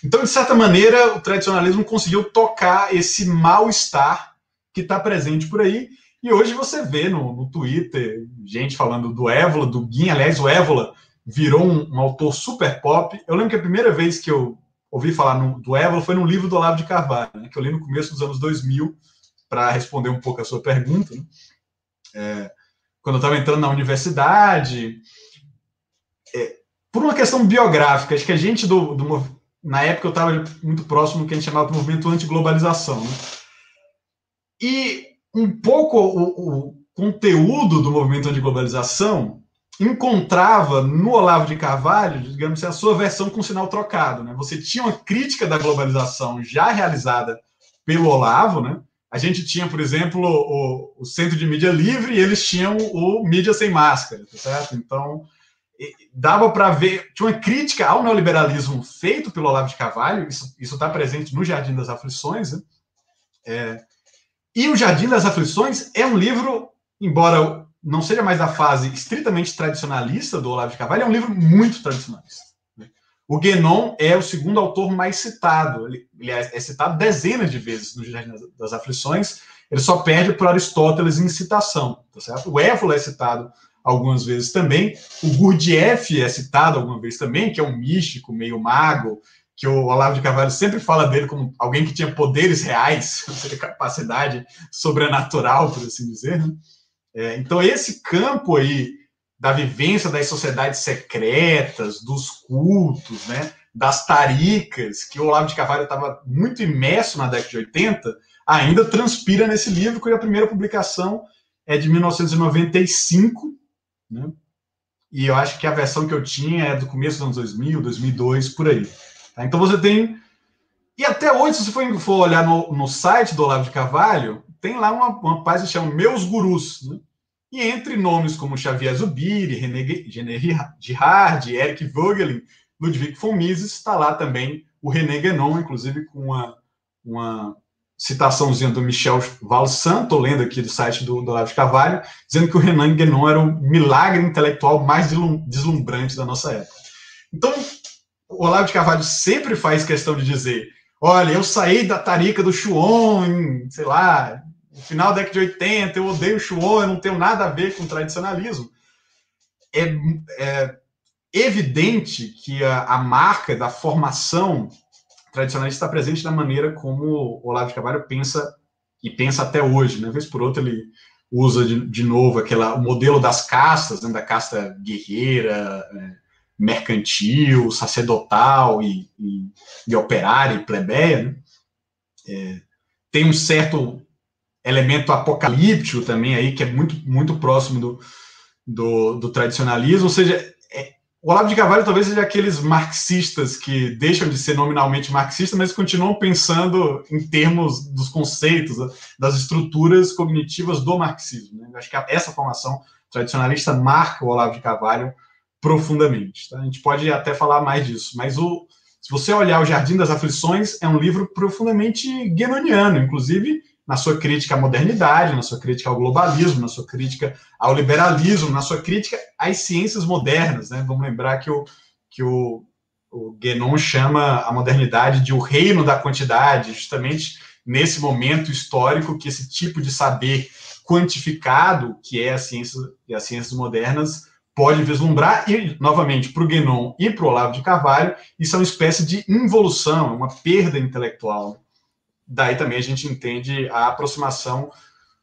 Então, de certa maneira, o tradicionalismo conseguiu tocar esse mal-estar que está presente por aí. E hoje você vê no, no, Twitter gente falando do Évola, do Guin. Aliás, o Évola virou um, um, autor super pop. Eu lembro que a primeira vez que eu ouvi falar no, do Évola foi no livro do Olavo de Carvalho, né, que eu li no começo dos anos 2000, para responder um pouco a sua pergunta. Né? É, quando eu estava entrando na universidade, é, por uma questão biográfica, acho que a gente do, do na época eu estava muito próximo do que a gente chamava de movimento anti-globalização, né? E um pouco o, o conteúdo do movimento anti-globalização encontrava no Olavo de Carvalho, digamos assim, a sua versão com sinal trocado, né? Você tinha uma crítica da globalização já realizada pelo Olavo, né? A gente tinha, por exemplo, o, o Centro de Mídia Livre e eles tinham o Mídia Sem Máscara, tá certo? Então, dava para ver, tinha uma crítica ao neoliberalismo feito pelo Olavo de Carvalho, isso está presente no Jardim das Aflições, né? é, e o Jardim das Aflições é um livro, embora não seja mais da fase estritamente tradicionalista do Olavo de Carvalho, é um livro muito tradicionalista. Né? O Guénon é o segundo autor mais citado, ele, ele é, citado dezenas de vezes no Jardim das Aflições, ele só perde para Aristóteles em citação, tá certo? O Évola é citado algumas vezes também. O Gurdjieff é citado alguma vez também, que é um místico, meio mago, que o Olavo de Carvalho sempre fala dele como alguém que tinha poderes reais, capacidade sobrenatural, por assim dizer. Né? É, então, esse campo aí da vivência das sociedades secretas, dos cultos, né, das taricas, que o Olavo de Carvalho estava muito imerso na década de 80, ainda transpira nesse livro, cuja primeira publicação é de 1995, né? E eu acho que a versão que eu tinha é do começo dos anos 2000, 2002, por aí. Tá? Então você tem. E até hoje, se você for, olhar no, no, site do Olavo de Carvalho, tem lá uma, uma página que chama Meus Gurus. Né? E entre nomes como Xavier Zubiri, René, René Girard, Eric Vogelin, Ludwig von Mises, está lá também o René Guénon, inclusive com uma, uma citaçãozinha do Michel Valsanto, lendo aqui do site do, do Olavo de Carvalho, dizendo que o Renan Guénon era o milagre intelectual mais deslumbrante da nossa época. Então, o Olavo de Carvalho sempre faz questão de dizer olha, eu saí da tarica do Chuon, em, sei lá, no final da década de 80, eu odeio o Chuon, eu não tenho nada a ver com tradicionalismo. É, é evidente que a, a, marca da formação tradicionalista está presente na maneira como o Olavo de Carvalho pensa e pensa até hoje. Né? Vez por outra, ele usa de, de novo aquela, o modelo das castas, né? da casta guerreira, é, mercantil, sacerdotal e, e, e operária e plebeia. Né? É, tem um certo elemento apocalíptico também aí, que é muito, muito próximo do, do, do tradicionalismo, ou seja, o Olavo de Carvalho talvez seja aqueles marxistas que deixam de ser nominalmente marxistas, mas continuam pensando em termos dos conceitos, das estruturas cognitivas do marxismo. Né? Acho que essa formação tradicionalista marca o Olavo de Carvalho profundamente. Tá? A gente pode até falar mais disso, mas o, se você olhar O Jardim das Aflições, é um livro profundamente guénoniano, inclusive na sua crítica à modernidade, na sua crítica ao globalismo, na sua crítica ao liberalismo, na sua crítica às ciências modernas. Né? Vamos lembrar que o, que o, o Guénon chama a modernidade de o reino da quantidade, justamente nesse momento histórico que esse tipo de saber quantificado, que é a ciência e as ciências modernas, pode vislumbrar, e, novamente, para o Guénon e para o Olavo de Carvalho, isso é uma espécie de involução, uma perda intelectual daí também a gente entende a aproximação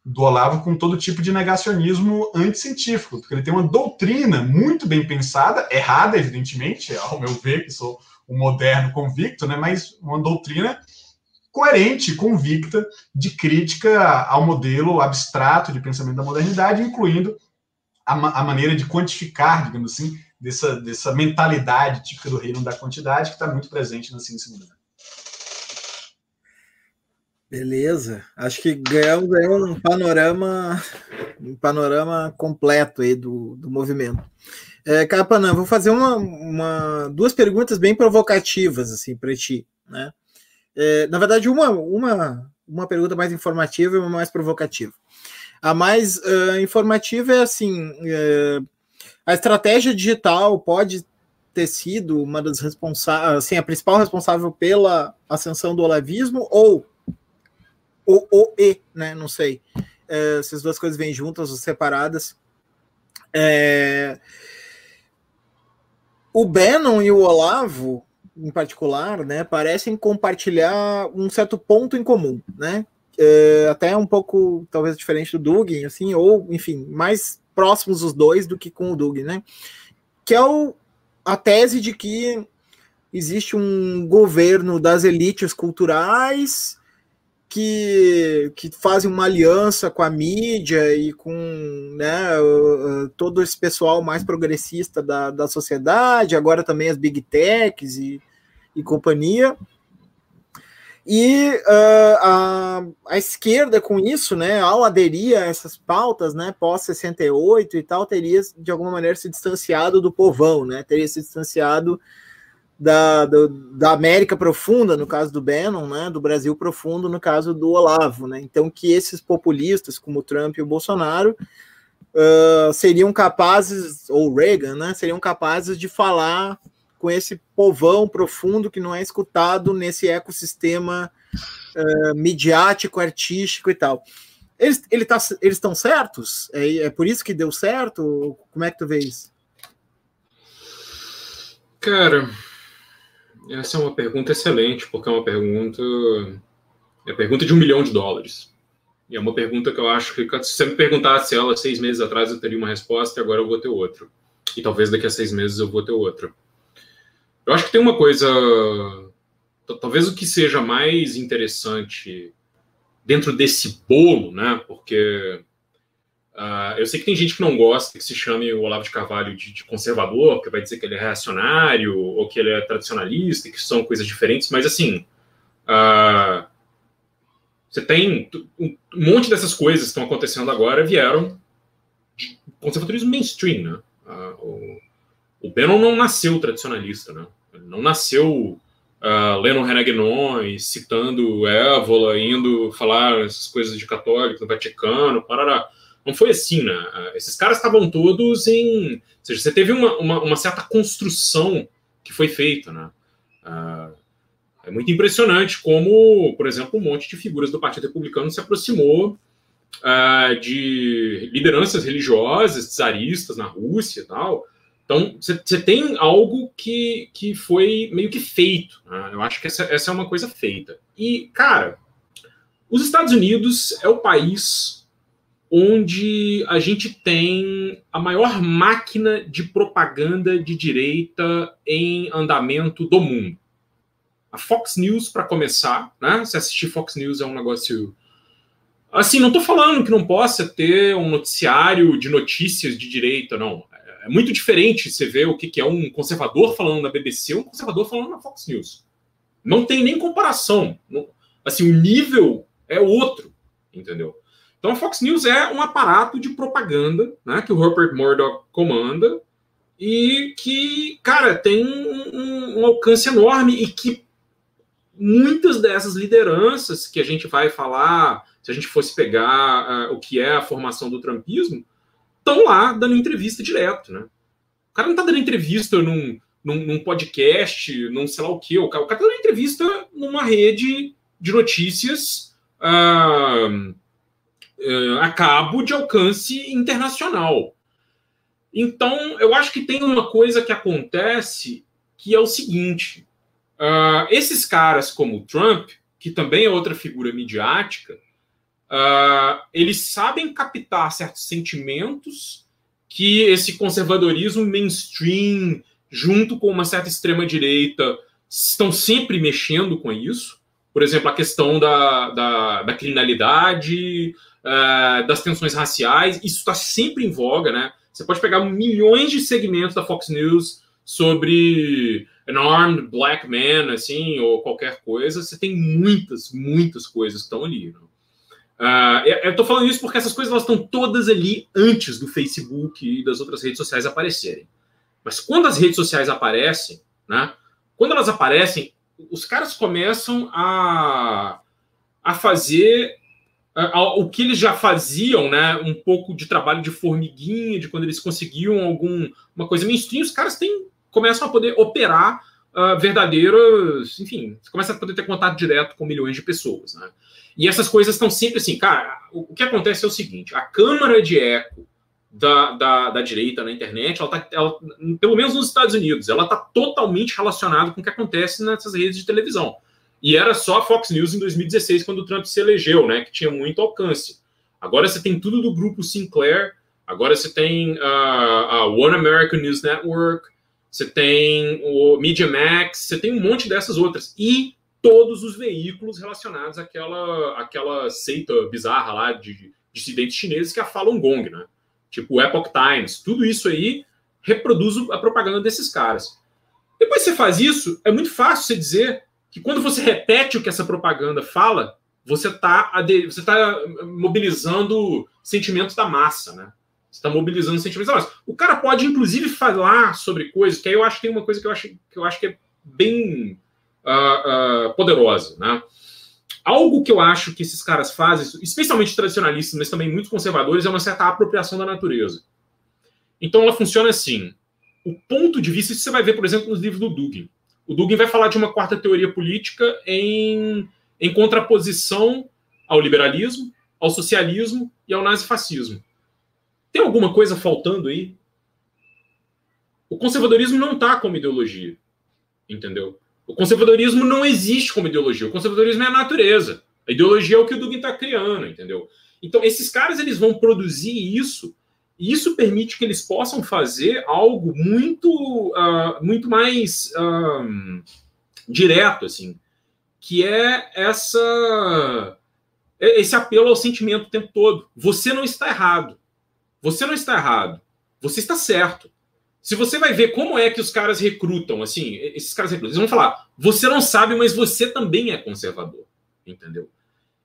do Olavo com todo tipo de negacionismo anticientífico, porque ele tem uma doutrina muito bem pensada, errada, evidentemente, ao meu ver, que sou um moderno convicto, né, mas uma doutrina coerente, convicta, de crítica ao modelo abstrato de pensamento da modernidade, incluindo a, a maneira de quantificar, digamos assim, dessa, dessa mentalidade típica do reino da quantidade que está muito presente na ciência moderna. Beleza. Acho que ganhamos aí um panorama, um panorama completo aí do, do movimento. É, Capanã, vou fazer uma, uma, duas perguntas bem provocativas assim para ti, né? É, na verdade, uma, uma, uma pergunta mais informativa e uma mais provocativa. A mais uh, informativa é assim: uh, a estratégia digital pode ter sido uma das responsáveis, assim, a principal responsável pela ascensão do olavismo ou o, o e, né? Não sei é, se as duas coisas vêm juntas ou separadas. É, o Bannon e o Olavo, em particular, né, parecem compartilhar um certo ponto em comum, né? É, até um pouco, talvez, diferente do Dugin, assim, ou, enfim, mais próximos os dois do que com o Dugin, né? Que é o, a tese de que existe um governo das elites culturais que, que fazem uma aliança com a mídia e com né, todo esse pessoal mais progressista da, da sociedade, agora também as big techs e, e companhia. E uh, a, a esquerda, com isso, né, ao aderir a essas pautas, né, pós-68 e tal, teria de alguma maneira se distanciado do povão, né, teria se distanciado da, do, da América profunda, no caso do Bannon, né, do Brasil profundo, no caso do Olavo. Né? Então, que esses populistas, como o Trump e o Bolsonaro, uh, seriam capazes, ou Reagan, né, seriam capazes de falar com esse povão profundo que não é escutado nesse ecossistema uh, midiático, artístico e tal. Eles ele tá, estão certos? É, é por isso que deu certo? Como é que tu vê isso? Cara, essa é uma pergunta excelente, porque é uma pergunta. É pergunta de um milhão de dólares. E é uma pergunta que eu acho que, se você me perguntasse ela seis meses atrás, eu teria uma resposta e agora eu vou ter outra. E talvez daqui a seis meses eu vou ter outra. Eu acho que tem uma coisa. Talvez o que seja mais interessante dentro desse bolo, né? Porque Uh, eu sei que tem gente que não gosta que se chame o Olavo de Carvalho de, de, conservador, que vai dizer que ele é reacionário ou que ele é tradicionalista, que são coisas diferentes, mas assim, uh, você tem um monte dessas coisas que estão acontecendo agora vieram de conservadorismo mainstream, né? Uh, o, o Bannon não nasceu tradicionalista, né? Ele não nasceu uh, lendo René Guénon citando Évola, indo falar essas coisas de católico no Vaticano, parará. Não foi assim, né? Ah, esses caras estavam todos em. Ou seja, você teve uma, uma, uma certa construção que foi feita, né? Uh, É muito impressionante como, por exemplo, um monte de figuras do Partido Republicano se aproximou uh, de lideranças religiosas, czaristas na Rússia e tal. Então, você tem algo que, que foi meio que feito. Né? Eu acho que essa, essa é uma coisa feita. E, cara, os Estados Unidos é o país onde a gente tem a maior máquina de propaganda de direita em andamento do mundo. A Fox News, para começar, né? Se assistir Fox News é um negócio. Assim, não estou falando que não possa ter um noticiário de notícias de direita, não. É muito diferente você ver o que, é um conservador falando na BBC e um conservador falando na Fox News. Não tem nem comparação. Assim, o nível é outro, entendeu? Então a Fox News é um aparato de propaganda, né, que o Rupert Murdoch comanda e que, cara, tem um, um alcance enorme e que muitas dessas lideranças que a gente vai falar, se a gente fosse pegar uh, o que é a formação do trumpismo, estão lá dando entrevista direto, né? O cara não está dando entrevista num, num, num, podcast, num sei lá o quê. O cara, está dando entrevista numa rede de notícias uh, uh, a cabo de alcance internacional. Então, eu acho que tem uma coisa que acontece que é o seguinte: uh, esses caras como o Trump, que também é outra figura midiática, uh, eles sabem captar certos sentimentos que esse conservadorismo mainstream, junto com uma certa extrema-direita, estão sempre mexendo com isso. Por exemplo, a questão da, da, da criminalidade, uh, das tensões raciais, isso está sempre em voga, né? Você pode pegar milhões de segmentos da Fox News sobre an armed black man, assim, ou qualquer coisa. Você tem muitas, muitas coisas que estão ali. Né? Uh, eu estou falando isso porque essas coisas elas estão todas ali antes do Facebook e das outras redes sociais aparecerem. Mas quando as redes sociais aparecem, né? Quando elas aparecem, os caras começam a, a fazer o que eles já faziam, né? Um pouco de trabalho de formiguinha, de quando eles conseguiam alguma coisa mainstream, os caras têm, começam a poder operar uh, verdadeiros, enfim, começa a poder ter contato direto com milhões de pessoas, né? E essas coisas estão sempre assim, cara. O que acontece é o seguinte: a câmara de eco da, da, da direita na internet, ela tá, ela, pelo menos nos Estados Unidos, ela está totalmente relacionada com o que acontece nessas redes de televisão. E era só a Fox News em 2016, quando o Trump se elegeu, né? Que tinha muito alcance. Agora você tem tudo do grupo Sinclair, agora você tem a uh, One American News Network, você tem o Media Max, você tem um monte dessas outras. E todos os veículos relacionados àquela, àquela seita bizarra lá de dissidentes chineses que é a Falun Gong, né? Tipo o Epoch Times, tudo isso aí reproduz a propaganda desses caras. Depois você faz isso, é muito fácil você dizer que quando você repete o que essa propaganda fala, você está você tá mobilizando sentimentos da massa, né? Você está mobilizando sentimentos da massa. O cara pode, inclusive, falar sobre coisas, que aí eu acho que tem uma coisa que eu acho que, eu acho que é bem uh, uh, poderosa. Né? Algo que eu acho que esses caras fazem, especialmente tradicionalistas, mas também muito conservadores, é uma certa apropriação da natureza. Então ela funciona assim. O ponto de vista, isso você vai ver, por exemplo, nos livros do Dugin. O Dugin vai falar de uma quarta teoria política em, em contraposição ao liberalismo, ao socialismo e ao nazifascismo. Tem alguma coisa faltando aí? O conservadorismo não está como ideologia, entendeu? O conservadorismo não existe como ideologia. O conservadorismo é a natureza. A ideologia é o que o Dugin está criando, entendeu? Então, esses caras eles vão produzir isso, isso permite que eles possam fazer algo muito, uh, muito mais uh, direto, assim, que é essa é esse apelo ao sentimento o tempo todo. Você não está errado. Você não está errado. Você está certo. Se você vai ver como é que os caras recrutam, assim, esses caras recrutam, eles vão falar: você não sabe, mas você também é conservador, entendeu?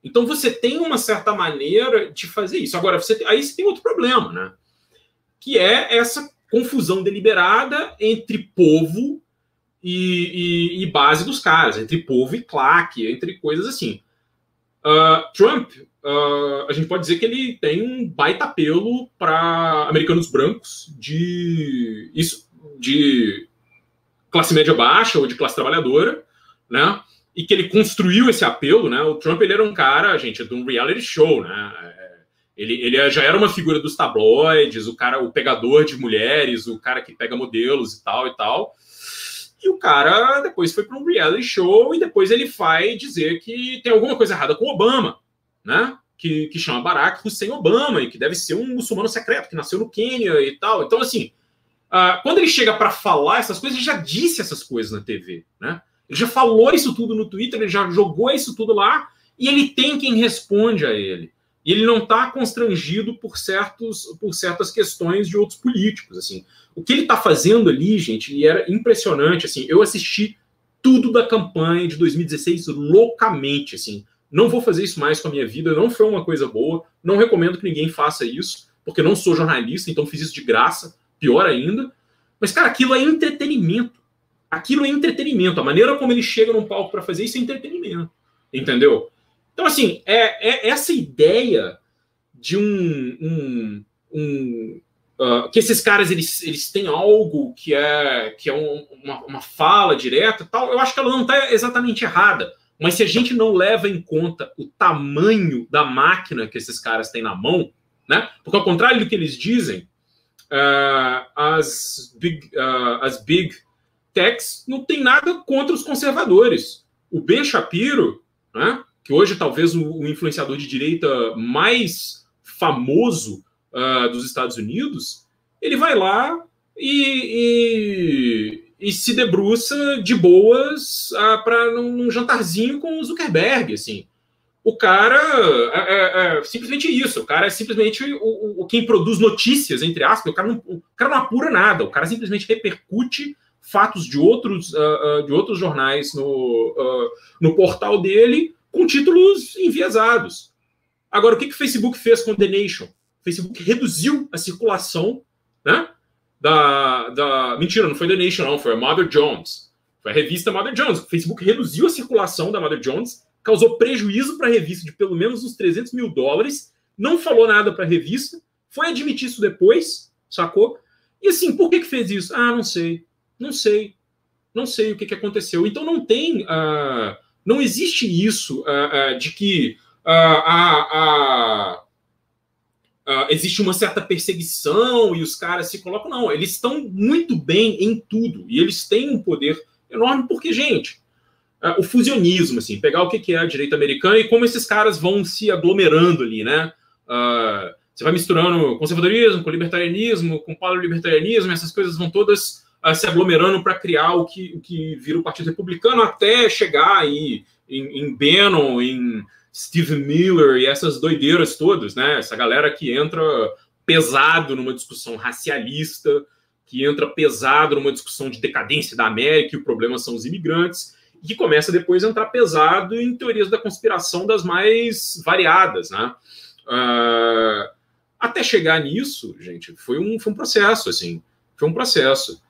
Então você tem uma certa maneira de fazer isso. Agora, você, aí você tem outro problema, né? Que é essa confusão deliberada entre povo e, e, e base dos caras, entre povo e claque, entre coisas assim. Uh, Trump uh, a gente pode dizer que ele tem um baita apelo para americanos brancos de isso de classe média baixa ou de classe trabalhadora, né? E que ele construiu esse apelo, né? O Trump ele era um cara, gente, de um reality show, né? É, ele, ele já era uma figura dos tabloides, o cara, o pegador de mulheres, o cara que pega modelos e tal e tal. E o cara depois foi para um reality show e depois ele vai dizer que tem alguma coisa errada com Obama, né? Que, que chama Barack Hussein Obama e que deve ser um muçulmano secreto que nasceu no Quênia e tal. Então, assim, uh, quando ele chega para falar essas coisas, ele já disse essas coisas na TV, né? Ele já falou isso tudo no Twitter, ele já jogou isso tudo lá e ele tem quem responde a ele. E ele não está constrangido por, certos, por certas questões de outros políticos. assim. O que ele está fazendo ali, gente, e era impressionante. assim. Eu assisti tudo da campanha de 2016 loucamente. assim. Não vou fazer isso mais com a minha vida, não foi uma coisa boa. Não recomendo que ninguém faça isso, porque não sou jornalista, então fiz isso de graça, pior ainda. Mas, cara, aquilo é entretenimento. Aquilo é entretenimento. A maneira como ele chega num palco para fazer isso é entretenimento. Entendeu? Então, assim, é, é essa ideia de um. um, um uh, que esses caras eles, eles têm algo que é, que é um, uma, uma fala direta tal, eu acho que ela não está exatamente errada. Mas se a gente não leva em conta o tamanho da máquina que esses caras têm na mão, né? Porque ao contrário do que eles dizem, uh, as, big, uh, as big techs não tem nada contra os conservadores. O Ben Shapiro, né? que hoje talvez o, influenciador de direita mais famoso uh, dos Estados Unidos, ele vai lá e, e, e se debruça de boas uh, para num, num, jantarzinho com o Zuckerberg, assim. O cara é, é, é, simplesmente isso. O cara é simplesmente o, o, quem produz notícias, entre aspas. O cara, não, o cara não apura nada. O cara simplesmente repercute fatos de outros, uh, uh, de outros jornais no, uh, no portal dele com títulos enviesados. Agora, o que, que o Facebook fez com The Nation? O Facebook reduziu a circulação né, da, da. Mentira, não foi The Nation, não, foi a Mother Jones. Foi a revista Mother Jones. O Facebook reduziu a circulação da Mother Jones, causou prejuízo para a revista de pelo menos uns 300 mil dólares, não falou nada para a revista, foi admitir isso depois, sacou? E assim, por que, que fez isso? Ah, não sei, não sei, não sei o que, que aconteceu. Então não tem. Uh, não existe isso uh, uh, de que existe uma certa perseguição e os caras se colocam. Não, eles estão muito bem em tudo e eles têm um poder enorme, porque, gente, o fusionismo, assim, pegar o que é a direita americana e como esses caras vão se aglomerando ali, né? você vai misturando conservadorismo com libertarianismo, com paleolibertarianismo, essas coisas vão todas uh, se aglomerando para criar o que, o que vira o Partido Republicano, até chegar aí em, em Bannon, em Steve Miller e essas doideiras todas, né? Essa galera que entra pesado numa discussão racialista, que entra pesado numa discussão de decadência da América e o problema são os imigrantes, e que começa depois a entrar pesado em teorias da conspiração das mais variadas, né? Uh, até chegar nisso, gente, foi um, foi um processo, assim, foi um processo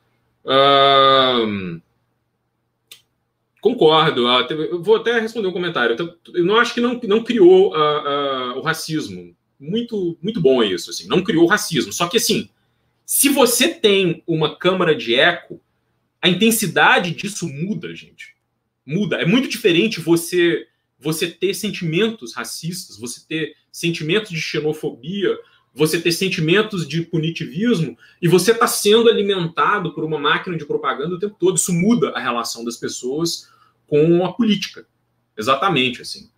concordo. Eu vou até responder um comentário. Eu não acho que não, não criou uh, o racismo. Muito, muito bom isso. Assim, não criou o racismo. Só que, assim, se você tem uma câmara de eco, a intensidade disso muda, gente. Muda. É muito diferente você você ter sentimentos racistas, você ter sentimentos de xenofobia, você ter sentimentos de punitivismo e você está sendo alimentado por uma máquina de propaganda o tempo todo. Isso muda a relação das pessoas com a política. Exatamente, assim.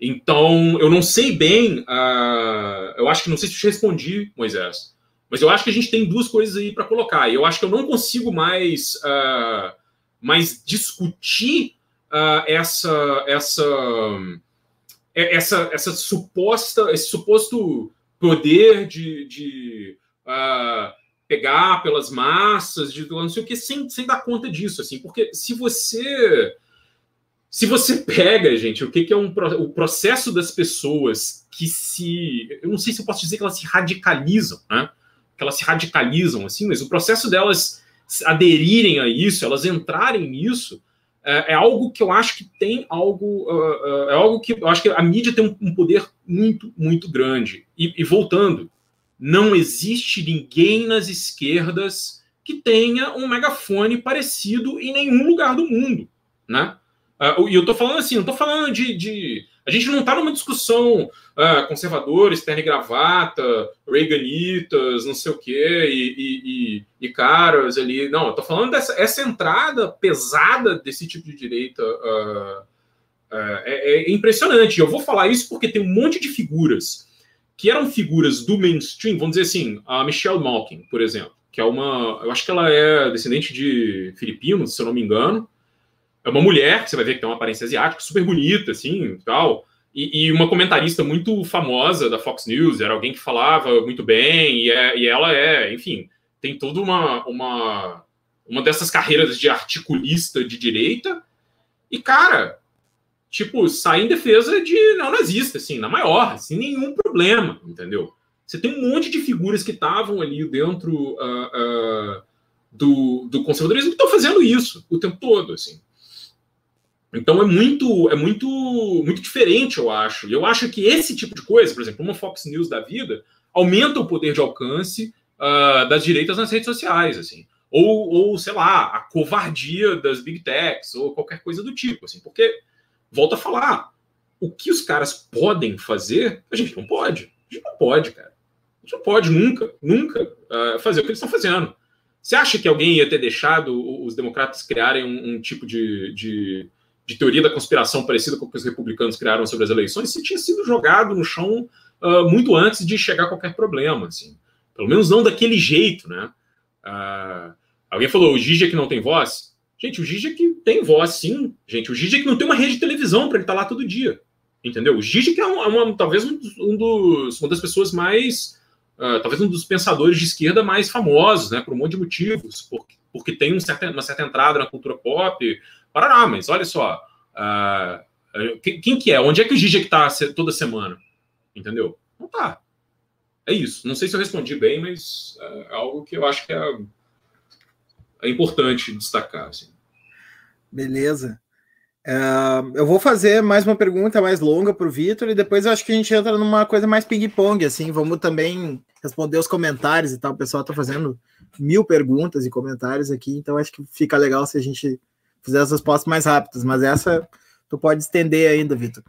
Então, eu não sei bem, uh, eu acho que não sei se te respondi, Moisés, mas eu acho que a gente tem duas coisas aí para colocar. E eu acho que eu não consigo mais, uh, mais discutir uh, essa, essa, essa, essa suposta, esse suposto poder de, de uh, pegar pelas massas, de não sei o que, sem, sem dar conta disso, assim, porque se você se você pega, gente, o que, que é um, o processo das pessoas que se. Eu não sei se eu posso dizer que elas se radicalizam, né? Que elas se radicalizam, assim, mas o processo delas aderirem a isso, elas entrarem nisso, é, é algo que eu acho que tem algo. Uh, uh, é algo que eu acho que a mídia tem um, poder muito, muito grande. E, e, voltando, não existe ninguém nas esquerdas que tenha um megafone parecido em nenhum lugar do mundo. Né? Uh, e eu estou falando assim, não estou falando de, de, A gente não está numa discussão uh, conservadores, terno e gravata, reaganitas, não sei o quê, e, e, e, e caras ali. Não, estou falando dessa essa entrada pesada desse tipo de direita. Uh, é, é, impressionante. Eu vou falar isso porque tem um monte de figuras que eram figuras do mainstream, vamos dizer assim, a Michelle Malkin, por exemplo, que é uma. Eu acho que ela é descendente de filipinos, se eu não me engano é uma mulher, que você vai ver que tem uma aparência asiática, super bonita, assim, tal. E, e, uma comentarista muito famosa da Fox News, era alguém que falava muito bem, e, é, e ela é, enfim, tem toda uma, uma, uma dessas carreiras de articulista de direita. E, cara, tipo, sai em defesa de neonazista, assim, na maior, sem nenhum problema, entendeu? Você tem um monte de figuras que estavam ali dentro uh, uh, do, do conservadorismo que estão fazendo isso o tempo todo, assim. Então é muito, é muito, muito diferente, eu acho. E eu acho que esse tipo de coisa, por exemplo, uma Fox News da vida, aumenta o poder de alcance uh, das direitas nas redes sociais, assim. Ou, ou, sei lá, a covardia das big techs, ou qualquer coisa do tipo, assim. Porque, volta a falar, o que os caras podem fazer, a gente não pode. A gente não pode, cara. A gente não pode nunca, nunca uh, fazer o que eles estão fazendo. Você acha que alguém ia ter deixado os democratas criarem um, um tipo de, de de teoria da conspiração parecida com o que os republicanos criaram sobre as eleições, se tinha sido jogado no chão uh, muito antes de chegar a qualquer problema, assim. Pelo menos não daquele jeito, né? Uh, alguém falou, o Zizek não tem voz? Gente, o Zizek tem voz, sim. Gente, o Zizek não tem uma rede de televisão para ele estar tá lá todo dia. Entendeu? O Zizek é, uma, uma, talvez um, dos, uma das pessoas mais... Uh, talvez um dos pensadores de esquerda mais famosos, né? Por um monte de motivos. Porque, porque tem um uma certa entrada na cultura pop, Paraná, mas olha só. Uh, quem, quem, que é? Onde é que o Gigi está toda semana? Entendeu? Não tá. É isso. Não sei se eu respondi bem, mas é algo que eu acho que é, é importante destacar. Assim. Beleza. Uh, eu vou fazer mais uma pergunta mais longa para o Vitor e depois eu acho que a gente entra numa coisa mais ping-pong, assim, vamos também responder os comentários e tal. O pessoal está fazendo mil perguntas e comentários aqui, então acho que fica legal se a gente fizer as respostas mais rápidas, mas essa tu pode estender ainda, Vitor.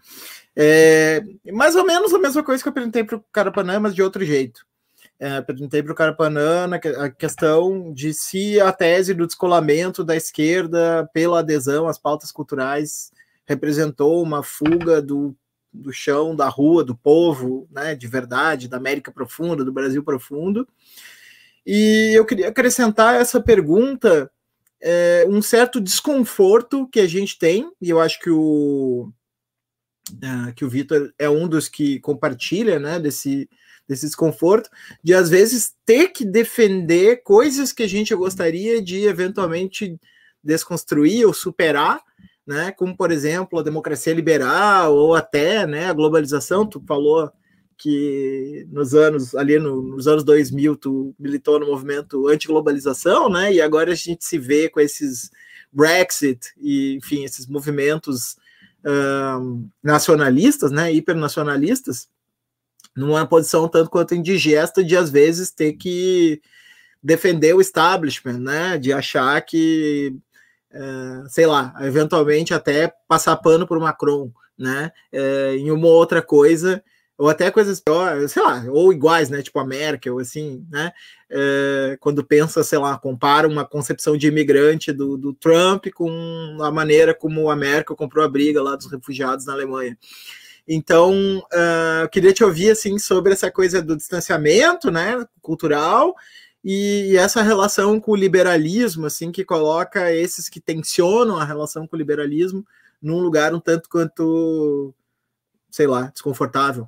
É, mais ou menos a mesma coisa que eu perguntei para o Carapanã, mas de outro jeito. É, perguntei para o Carapanã a questão de se a tese do descolamento da esquerda pela adesão às pautas culturais representou uma fuga do, do chão, da rua, do povo, né, de verdade, da América Profunda, do Brasil Profundo. E eu queria acrescentar essa pergunta é, um certo desconforto que a gente tem, e eu acho que o, uh, que o Vitor é um dos que compartilha né, desse, desse desconforto, de às vezes ter que defender coisas que a gente gostaria de eventualmente desconstruir ou superar, né, como por exemplo a democracia liberal ou até né, a globalização, tu falou que nos anos ali no, nos anos 2000 tu militou no movimento anti-globalização, né? E agora a gente se vê com esses Brexit e enfim esses movimentos um, nacionalistas, né? Hipernacionalistas, numa posição tanto quanto indigesta de às vezes ter que defender o establishment, né? De achar que uh, sei lá, eventualmente até passar pano por Macron, né? Uh, em uma outra coisa ou até coisas piores, sei lá, ou iguais, né? Tipo a Merkel, assim, né? É, quando pensa, sei lá, compara uma concepção de imigrante do, do Trump com a maneira como a Merkel comprou a briga lá dos refugiados na Alemanha. Então, uh, queria te ouvir assim sobre essa coisa do distanciamento, né, cultural e, e, essa relação com o liberalismo, assim, que coloca esses que tensionam a relação com o liberalismo num lugar um tanto quanto, sei lá, desconfortável.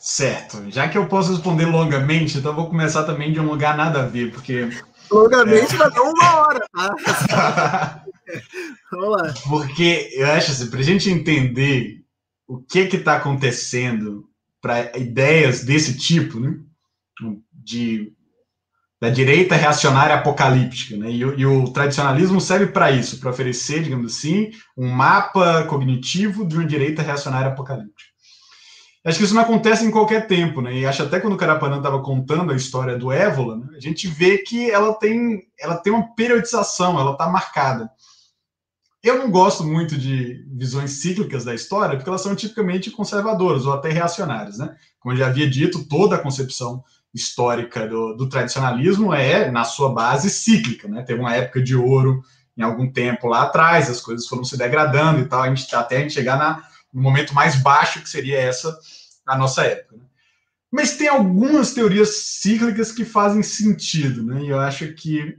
Certo. Já que eu posso responder longamente, então vou começar também de um lugar nada a ver, porque. Longamente é... vai dar uma hora, tá? Vamos lá. Porque eu acho assim, para a gente entender o que que está acontecendo para ideias desse tipo, né? De da direita reacionária apocalíptica, né? E, e o tradicionalismo serve para isso, para oferecer, digamos assim, um mapa cognitivo de uma direita reacionária apocalíptica. Acho que isso não acontece em qualquer tempo, né? E acho até quando o Carapanã estava contando a história do Évola, né? a gente vê que ela tem, ela tem uma periodização, ela está marcada. eu não gosto muito de visões cíclicas da história, porque elas são tipicamente conservadoras ou até reacionárias, né? Como eu já havia dito, toda a concepção histórica do, do tradicionalismo é, na sua base, cíclica, né? Teve uma época de ouro em algum tempo lá atrás, as coisas foram se degradando e tal, a gente, até a gente chegar na, no momento mais baixo, que seria essa, a nossa época. Né? Mas tem algumas teorias cíclicas que fazem sentido, né? E eu acho que,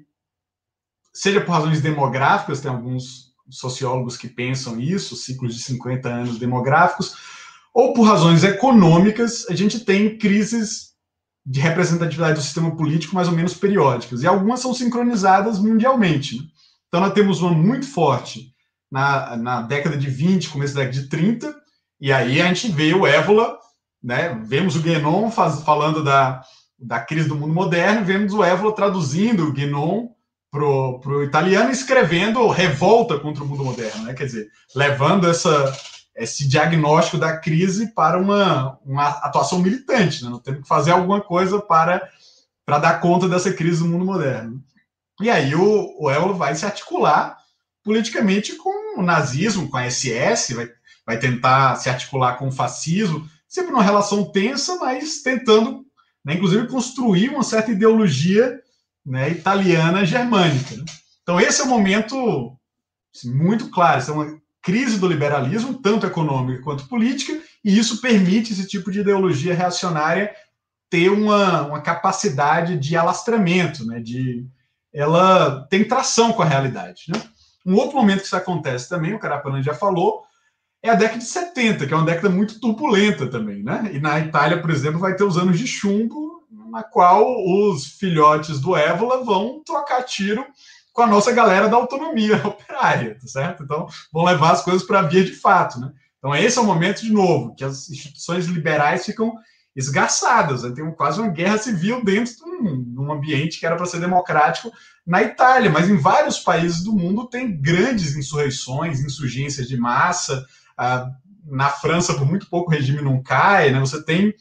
seja por razões demográficas, tem alguns sociólogos que pensam isso, ciclos de 50 anos demográficos, ou por razões econômicas, a gente tem crises de representatividade do sistema político mais ou menos periódicas, e algumas são sincronizadas mundialmente. Né? Então, nós temos uma muito forte na, na década de 20, começo da década de 30, e aí a gente vê o Évola, né? vemos o Guénon faz, falando da, da crise do mundo moderno, vemos o Évola traduzindo o Guénon pro, pro italiano escrevendo revolta contra o mundo moderno, né? Quer dizer, levando essa, esse diagnóstico da crise para uma, uma atuação militante, né? Nós temos que fazer alguma coisa para, para dar conta dessa crise do mundo moderno. E aí o, o Eolo vai se articular politicamente com o nazismo, com a SS, vai, vai tentar se articular com o fascismo, sempre numa relação tensa, mas tentando, né, inclusive, construir uma certa ideologia né, italiana germânica. Né? Então, esse é um momento assim, muito claro, isso é uma crise do liberalismo, tanto econômica quanto política, e isso permite esse tipo de ideologia reacionária ter uma, uma capacidade de alastramento, né, de, ela tem tração com a realidade. Né? Um outro momento que isso acontece também, o Carapanã já falou, é a década de 70, que é uma década muito turbulenta também. Né? E na Itália, por exemplo, vai ter os anos de chumbo, na qual os filhotes do Évola vão trocar tiro com a nossa galera da autonomia operária, tá certo? Então, vão levar as coisas para a via de fato, né? Então, esse é o momento, de novo, que as instituições liberais ficam esgarçadas, né? tem quase uma guerra civil dentro de um, de um ambiente que era para ser democrático na Itália, mas em vários países do mundo tem grandes insurreições, insurgências de massa. Ah, na França, por muito pouco, o regime não cai, né? Você tem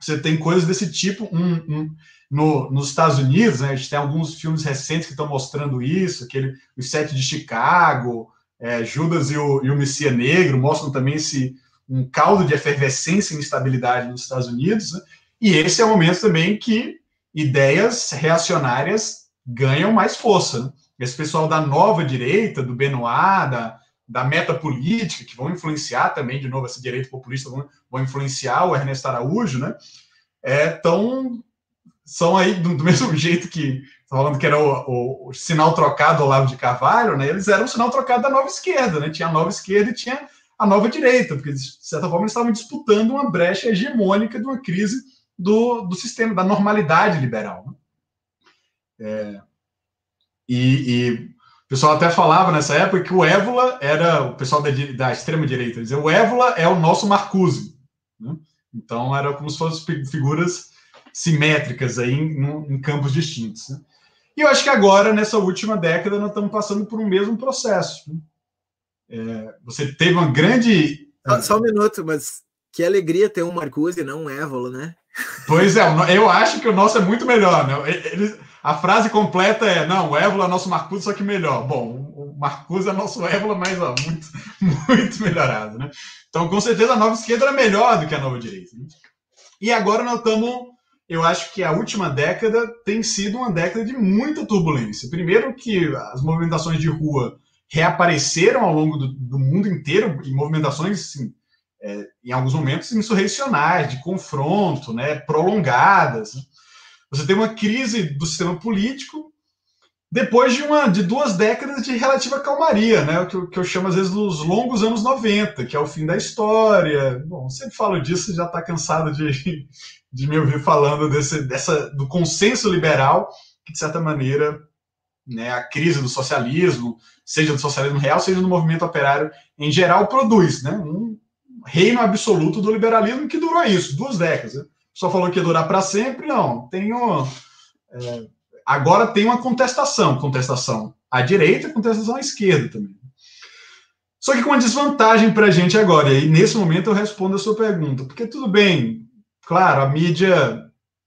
você tem coisas desse tipo um, um, no, nos Estados Unidos, né? A gente tem alguns filmes recentes que estão mostrando isso, aquele Os Sete de Chicago, é, Judas e o, e o Messias Negro, mostram também esse um caldo de efervescência e instabilidade nos Estados Unidos, né? e esse é o momento também que ideias reacionárias ganham mais força. Né? Esse pessoal da nova direita, do Benoit, da, da meta política, que vão influenciar também, de novo, esse direito populista, vão, vão influenciar o Ernesto Araújo, né? É, tão, são aí, do, do mesmo jeito que falando que era o, o, o, sinal trocado do Olavo de Carvalho, né? Eles eram o sinal trocado da nova esquerda, né? Tinha a nova esquerda e tinha a nova direita, porque de certa forma eles estavam disputando uma brecha hegemônica de uma crise do, do sistema, da normalidade liberal. Né? É, e, e o pessoal até falava nessa época que o Évola era o pessoal da, da extrema-direita, dizia o Évola é o nosso Marcuse. Né? Então era como se fossem figuras simétricas aí em, em campos distintos. Né? E eu acho que agora, nessa última década, nós estamos passando por um mesmo processo. Né? É, você teve uma grande. Só, só, um minuto, mas que alegria ter um Marcuse e não um Évola, né? Pois é, eu acho que o nosso é muito melhor. Né? Eles, a frase completa é: não, o Évola é nosso Marcuse, só que melhor. Bom, o Marcuse é nosso Évola, mas ó, muito, muito melhorado, né? Então, com certeza, a nova esquerda era melhor do que a nova direita. Né? E agora nós estamos. Eu acho que a última década tem sido uma década de muita turbulência. Primeiro, que as movimentações de rua reapareceram ao longo do, do mundo inteiro, e movimentações, assim, é, em alguns momentos, insurrecionais, de confronto, né, prolongadas. Né? Você tem uma crise do sistema político depois de, uma, de duas décadas de relativa calmaria, né? O que, eu, que eu chamo às vezes dos longos anos 90, que é o fim da história. Bom, sempre falo disso, já está cansado de, de me ouvir falando desse, dessa, do consenso liberal, que de certa maneira né, a crise do socialismo, seja do socialismo real, seja do movimento operário em geral, produz né, um reino absoluto do liberalismo que durou isso, duas décadas. Né? só falou que ia durar para sempre, não. Tenho, é, agora tem uma contestação, contestação à direita, contestação à esquerda também. Só que com uma desvantagem para a gente agora, e nesse momento eu respondo a sua pergunta, porque tudo bem, claro, a mídia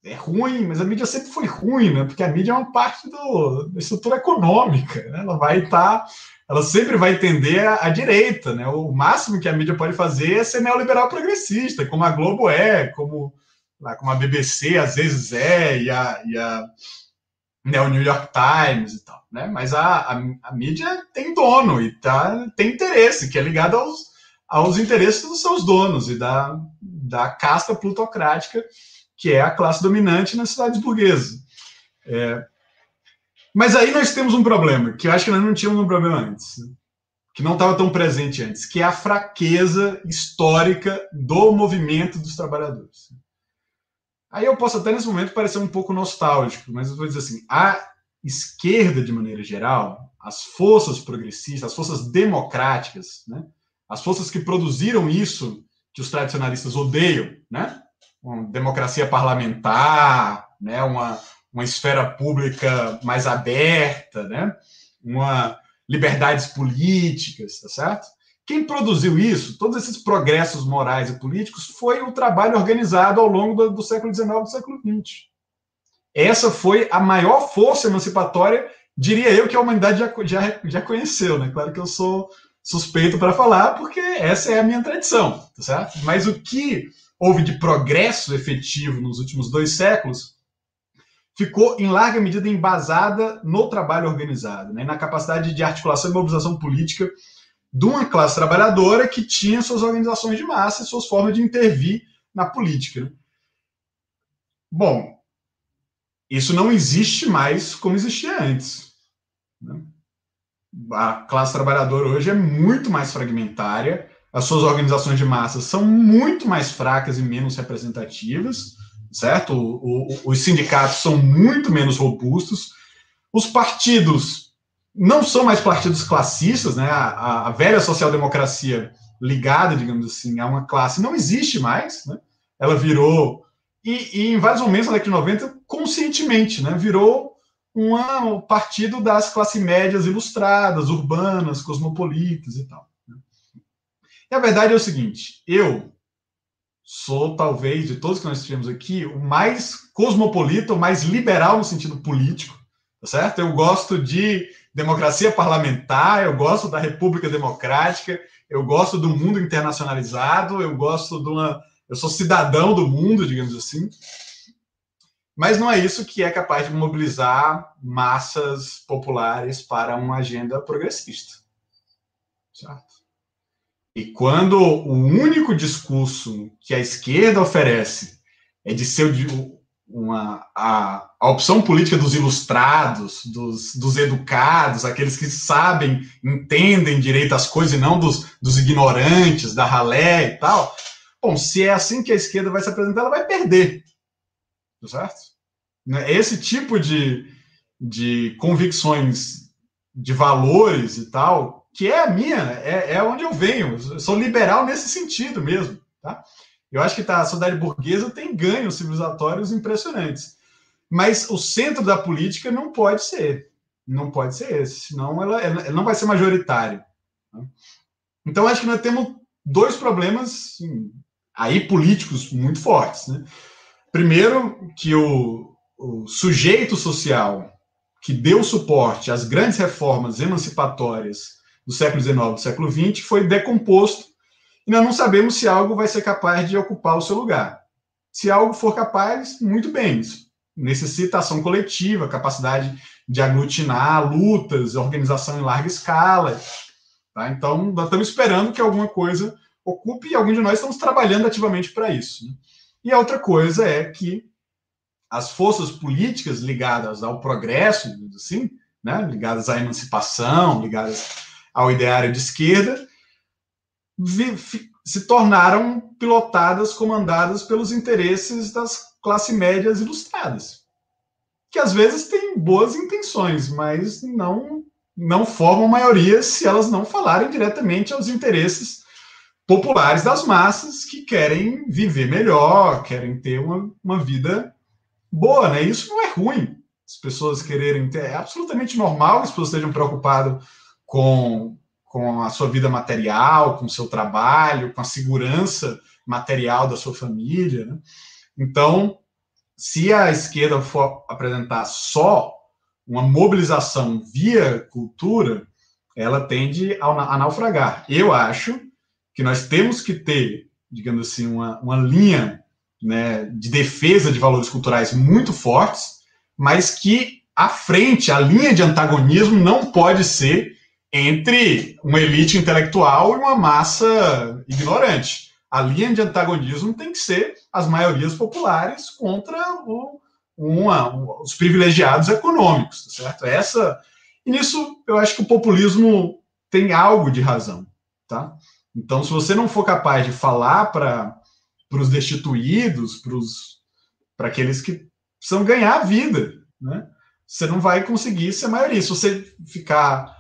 é ruim, mas a mídia sempre foi ruim, né? Porque a mídia é uma parte do, da estrutura econômica, né? Ela vai estar, tá, ela sempre vai entender a, a, direita, né? O máximo que a mídia pode fazer é ser neoliberal progressista, como a Globo é, como, lá, como a BBC às vezes é, e a, e a né, o New York Times e tal, né? Mas a, a, a mídia tem dono e tá, tem interesse, que é ligado aos, aos interesses dos seus donos e da, da casta plutocrática que é a classe dominante nas cidades burguesas. É, mas aí nós temos um problema, que eu acho que nós não tínhamos um problema antes, que não estava tão presente antes, que é a fraqueza histórica do movimento dos trabalhadores. Aí eu posso até nesse momento parecer um pouco nostálgico, mas eu vou dizer assim: a esquerda, de maneira geral, as forças progressistas, as forças democráticas, né, as forças que produziram isso que os tradicionalistas odeiam, né, uma democracia parlamentar, né, uma, uma esfera pública mais aberta, né, uma liberdades políticas, tá certo? Quem produziu isso, todos esses progressos morais e políticos, foi o trabalho organizado ao longo do, do século XIX e do século XX. Essa foi a maior força emancipatória, diria eu, que a humanidade já, já, já conheceu, né? Claro que eu sou suspeito para falar, porque essa é a minha tradição, tá certo? Mas o que houve de progresso efetivo nos últimos dois séculos, ficou em larga medida embasada no trabalho organizado, né, na capacidade de articulação e mobilização política de uma classe trabalhadora que tinha suas organizações de massa e suas formas de intervir na política. Né? Bom, isso não existe mais como existia antes. Né? A classe trabalhadora hoje é muito mais fragmentária, as suas organizações de massa são muito mais fracas e menos representativas, certo? O, o, os sindicatos são muito menos robustos, os partidos não são mais partidos classistas, né? A, a velha social-democracia ligada, digamos assim, a uma classe não existe mais, né? Ela virou, e, e em vários momentos na década de 90, conscientemente, né? Virou um partido das classes médias ilustradas, urbanas, cosmopolitas e tal. E a verdade é o seguinte: eu sou, talvez, de todos que nós tivemos aqui, o mais cosmopolita, o mais liberal no sentido político, tá certo? Eu gosto de democracia parlamentar, eu gosto da República Democrática, eu gosto do mundo internacionalizado, eu gosto de uma. Eu sou cidadão do mundo, digamos assim. Mas não é isso que é capaz de mobilizar massas populares para uma agenda progressista. Certo? E quando o único discurso que a esquerda oferece é de ser uma, a, a opção política dos ilustrados, dos, dos educados, aqueles que sabem, entendem direito as coisas e não dos, dos ignorantes, da ralé e tal. Bom, se é assim que a esquerda vai se apresentar, ela vai perder. Certo? Né, esse tipo de, de convicções, de valores e tal, que é a minha, é, é onde eu venho. Eu sou liberal nesse sentido mesmo. Tá? Eu acho que tá, a sociedade burguesa tem ganhos civilizatórios impressionantes. Mas o centro da política não pode ser. Não pode ser esse, senão ela, ela não vai ser majoritária. Tá? Então, acho que nós temos dois problemas assim, aí políticos muito fortes. Né? Primeiro, que o, o sujeito social que deu suporte às grandes reformas emancipatórias do século XIX, do século XX, foi decomposto e nós não sabemos se algo vai ser capaz de ocupar o seu lugar. Se algo for capaz, muito bem. Isso necessita ação coletiva, capacidade de aglutinar lutas, organização em larga escala. Tá? Então, nós estamos esperando que alguma coisa ocupe e alguns de nós estamos trabalhando ativamente para isso. Né? E a outra coisa é que as forças políticas ligadas ao progresso, assim, né, ligadas à emancipação, ligadas ao ideário de esquerda, se tornaram pilotadas, comandadas pelos interesses das classes médias ilustradas, que às vezes têm boas intenções, mas não não formam maioria se elas não falarem diretamente aos interesses populares das massas que querem viver melhor, querem ter uma, uma vida boa, né? Isso não é ruim. As pessoas quererem ter, é absolutamente normal que as pessoas estejam preocupadas com, com a sua vida material, com o seu trabalho, com a segurança material da sua família. Né? Então, se a esquerda for apresentar só uma mobilização via cultura, ela tende a naufragar. Eu acho que nós temos que ter, digamos assim, uma, uma linha né, de defesa de valores culturais muito fortes, mas que a frente, a linha de antagonismo não pode ser entre uma elite intelectual e uma massa ignorante. A linha de antagonismo tem que ser as maiorias populares contra o, uma, os privilegiados econômicos, tá certo? Essa e nisso eu acho que o populismo tem algo de razão, tá? Então, se você não for capaz de falar para os destituídos, para aqueles que precisam ganhar a vida, né? Você não vai conseguir ser maioria. Se você ficar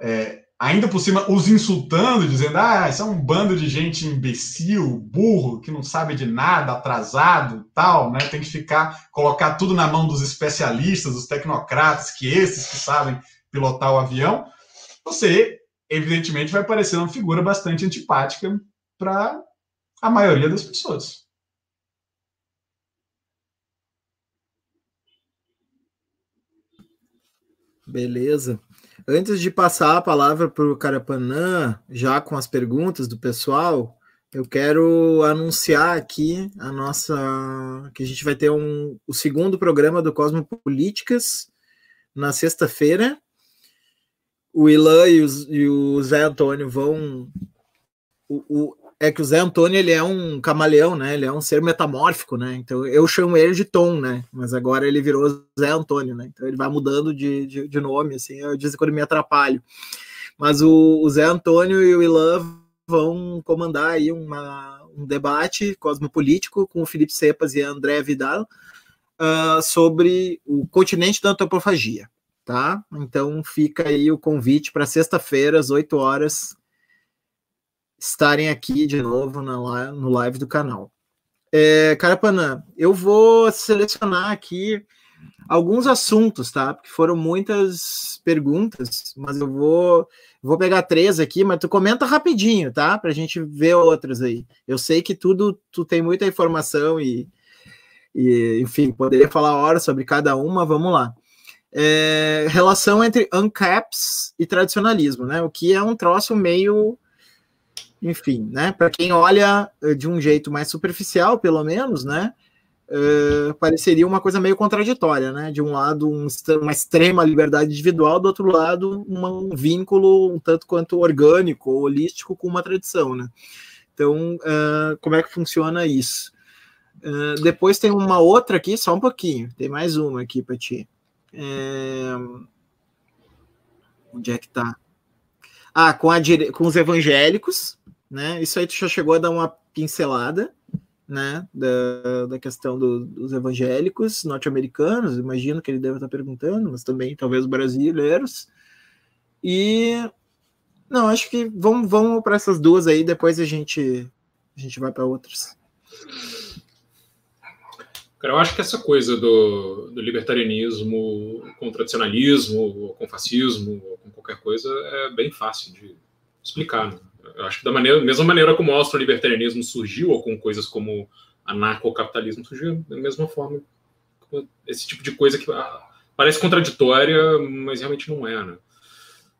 é, ainda por cima os insultando, dizendo, ah, isso é um bando de gente imbecil, burro, que não sabe de nada, atrasado, tal, né? Tem que ficar, colocar tudo na mão dos especialistas, dos tecnocratas, que esses que sabem pilotar o avião, você, evidentemente, vai parecer uma figura bastante antipática para a maioria das pessoas. Beleza. Antes de passar a palavra para o Carapanã, já com as perguntas do pessoal, eu quero anunciar aqui a nossa que a gente vai ter um, o segundo programa do Cosmopolíticas na sexta-feira. O Ilan e, e, o Zé Antônio vão. O, o, é que o Zé Antônio ele é um camaleão, né? Ele é um ser metamórfico, né? Então eu chamo ele de Tom, né? Mas agora ele virou Zé Antônio, né? Então ele vai mudando de, de, de nome, assim. Eu disse quando me atrapalho. Mas o, o, Zé Antônio e o Ilan vão comandar aí uma, um debate cosmopolítico com o Felipe Cepas e André Vidal uh, sobre o continente da antropofagia, tá? Então fica aí o convite para sexta-feira às 8 horas estarem aqui de novo na, no live do canal. É, Carapanã, eu vou selecionar aqui alguns assuntos, tá? Porque foram muitas perguntas, mas eu vou vou pegar três aqui, mas tu comenta rapidinho, tá? Para a gente ver outras aí. Eu sei que tudo tu tem muita informação e, e enfim, poderia falar horas sobre cada uma. Vamos lá. É, relação entre ANCAPs e tradicionalismo, né? O que é um troço meio enfim, né? Para quem olha eh, de um jeito mais superficial, pelo menos, né? Uh, pareceria uma coisa meio contraditória, né? De um lado, um, uma extrema liberdade individual, do outro lado, uma, um vínculo um tanto quanto orgânico, holístico com uma tradição, né? Então, uh, como é que funciona isso? Uh, depois tem uma outra aqui, só um pouquinho, tem mais uma aqui para ti. É... Onde é que tá? Ah, com, a, com os evangélicos, né? Isso aí tu já chegou a dar uma pincelada, né? Da, da questão do, dos evangélicos norte-americanos, imagino que ele deve estar perguntando, mas também talvez brasileiros. E não, acho que vamos, vamos para essas duas aí, depois a gente a gente vai para outras. Cara, eu acho que essa coisa do, do libertarianismo com tradicionalismo, com fascismo, com qualquer coisa, é bem fácil de explicar. Né? Eu acho que da maneira, mesma maneira como o austro-libertarianismo surgiu, ou com coisas como anarcocapitalismo surgiu, da mesma forma. Esse tipo de coisa que ah, parece contraditória, mas realmente não é, né?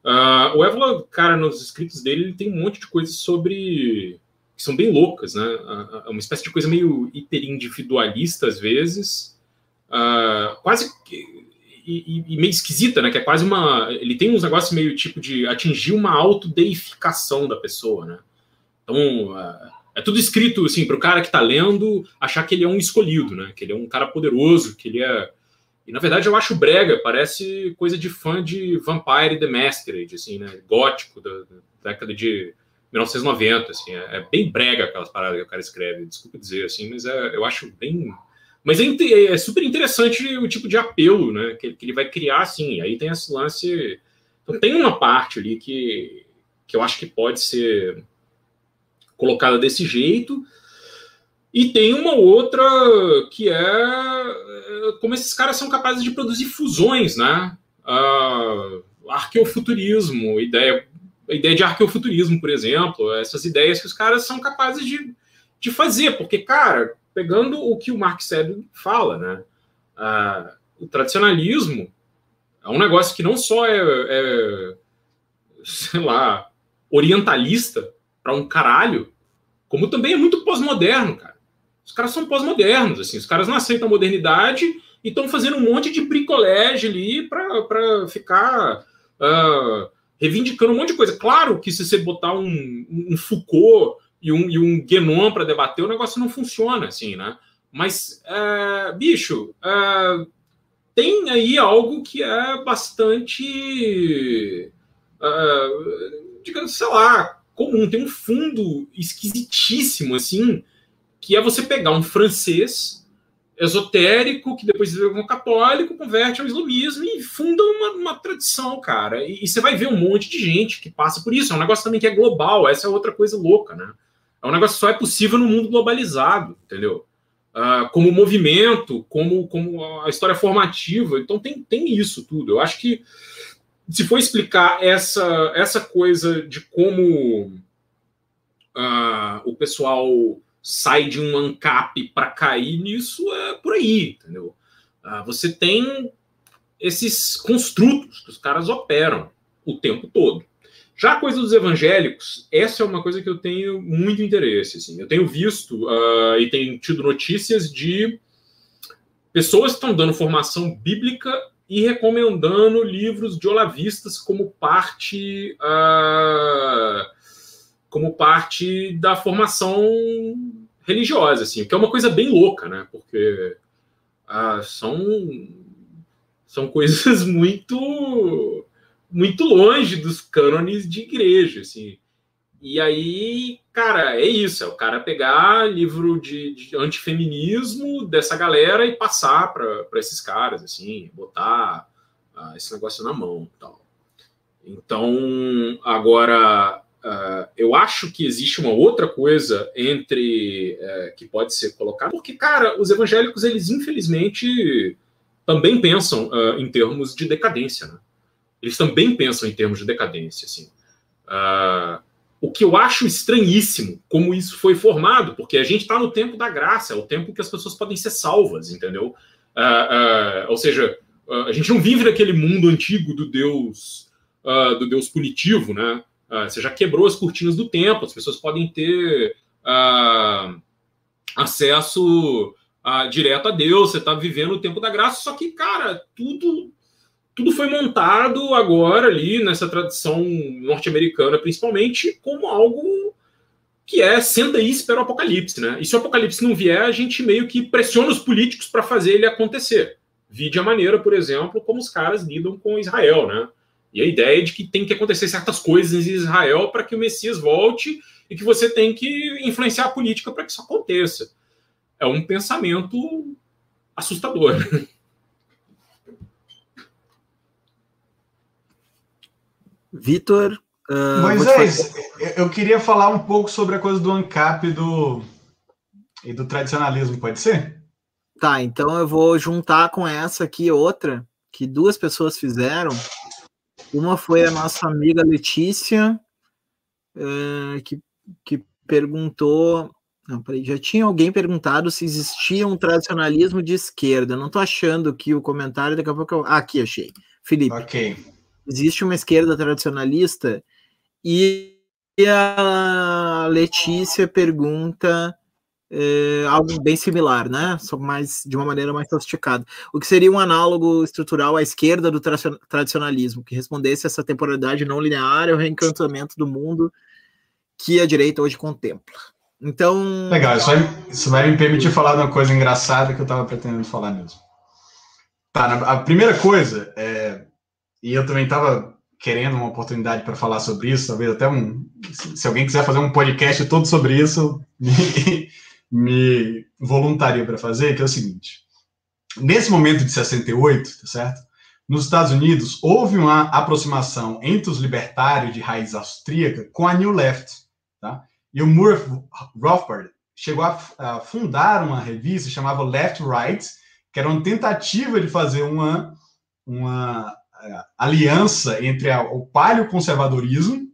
Uh, o Evola, cara, nos escritos dele, ele tem um monte de coisas sobre. que são bem loucas, né? Uh, uma espécie de coisa meio hiperindividualista, às vezes. Uh, quase e, e, meio esquisita, né? Que é quase uma. Ele tem uns negócios meio tipo de atingir uma autodeificação da pessoa, né? Então, é, é tudo escrito assim para o cara que está lendo achar que ele é um escolhido, né? Que ele é um cara poderoso, que ele é. E na verdade eu acho brega, parece coisa de fã de Vampire the Masquerade, assim, né? Gótico da, da década de 1990, assim. É, é, bem brega aquelas paradas que o cara escreve, desculpa dizer, assim, mas é, eu acho bem mas é, é, super interessante o tipo de apelo né, que, que ele vai criar, assim. Aí tem esse lance. Então, tem uma parte ali que, que eu acho que pode ser colocada desse jeito. E tem uma outra que é, é como esses caras são capazes de produzir fusões, né? Uh, arqueofuturismo, ideia, a ideia de arqueofuturismo, por exemplo, essas ideias que os caras são capazes de, de fazer, porque, cara, pegando o que o Mark Sedgwick fala, né? Uh, o tradicionalismo é um negócio que não só é, é sei lá, orientalista para um caralho, como também é muito pós-moderno, cara. Os caras são pós-modernos, assim, os caras não aceitam a modernidade e estão fazendo um monte de bricolagem ali para ficar uh, reivindicando um monte de coisa. Claro que se você botar um, um Foucault e um, e um Guénon para debater, o negócio não funciona, assim, né? Mas, uh, bicho, uh, tem aí algo que é bastante, uh, digamos, sei lá, comum. Tem um fundo esquisitíssimo, assim, que é você pegar um francês esotérico, que depois vira um católico, converte ao islamismo e funda uma, uma tradição, cara. E, e, você vai ver um monte de gente que passa por isso. É um negócio também que é global, essa é outra coisa louca, né? É um negócio que só é possível no mundo globalizado, entendeu? uh, como movimento, como, como a história formativa. Então tem, tem isso tudo. Eu acho que se for explicar essa, essa coisa de como uh, o pessoal sai de um ANCAP para cair nisso, é por aí, entendeu? Uh, você tem esses construtos que os caras operam o tempo todo. Já a coisa dos evangélicos, essa é uma coisa que eu tenho muito interesse. Assim. Eu tenho visto uh, e tenho tido notícias de pessoas que estão dando formação bíblica e recomendando livros de olavistas como parte uh, como parte da formação religiosa, assim, que é uma coisa bem louca, né? Porque uh, são são coisas muito muito longe dos cânones de igreja, assim. E aí, cara, é isso, é o cara pegar livro de, de antifeminismo dessa galera e passar para esses caras, assim, botar uh, esse negócio na mão tal. Então, agora, uh, eu acho que existe uma outra coisa entre uh, que pode ser colocada, porque, cara, os evangélicos, eles infelizmente também pensam ah, em termos de decadência, né? Eles também pensam em termos de decadência. Assim. Uh, o que eu acho estranhíssimo, como isso foi formado, porque a gente está no tempo da graça, é o tempo que as pessoas podem ser salvas, entendeu? Uh, uh, ou seja, a gente não vive naquele mundo antigo do Deus do Deus punitivo, né? você já quebrou as cortinas do tempo, as pessoas podem ter acesso direto a Deus, você está vivendo o tempo da graça, só que, cara, tudo tudo foi montado agora ali nessa tradição norte-americana, principalmente, como algo que é aí e espera o apocalipse, né? E se o apocalipse não vier, a gente meio que pressiona os políticos para fazer ele acontecer. Vide a maneira, por exemplo, como os caras lidam com Israel, né? E a ideia de que tem que acontecer certas coisas em Israel para que o Messias volte e que você tem que influenciar a política para que isso aconteça. É um pensamento assustador. Vitor. Uh, Moisés, eu queria falar um pouco sobre a coisa do ANCAP e do, e do tradicionalismo, pode ser? Tá, então eu vou juntar com essa aqui outra que duas pessoas fizeram. Uma foi a nossa amiga Letícia, uh, que, que perguntou. Não, peraí, já tinha alguém perguntado se existia um tradicionalismo de esquerda. Não estou achando que o comentário, daqui a pouco eu. Ah, aqui achei. Felipe. Ok existe uma esquerda tradicionalista e a Letícia pergunta é, algo bem similar, né? Só mais de uma maneira mais sofisticada. O que seria um análogo estrutural à esquerda do tra tradicionalismo, que respondesse a essa temporalidade não linear e o reencantamento do mundo que a direita hoje contempla. Então. Legal, isso vai, isso vai me permitir falar de uma coisa engraçada que eu estava pretendendo falar mesmo. Tá, a primeira coisa é e eu também estava querendo uma oportunidade para falar sobre isso, talvez até um. Se alguém quiser fazer um podcast todo sobre isso, me, me voluntaria para fazer, que é o seguinte. Nesse momento de 68, tá certo? Nos Estados Unidos, houve uma aproximação entre os libertários de raiz austríaca com a New Left, tá? E o Murphy Rothbard chegou a, a fundar uma revista chamada Left Right, que era uma tentativa de fazer uma, uma aliança entre a, o paleoconservadorismo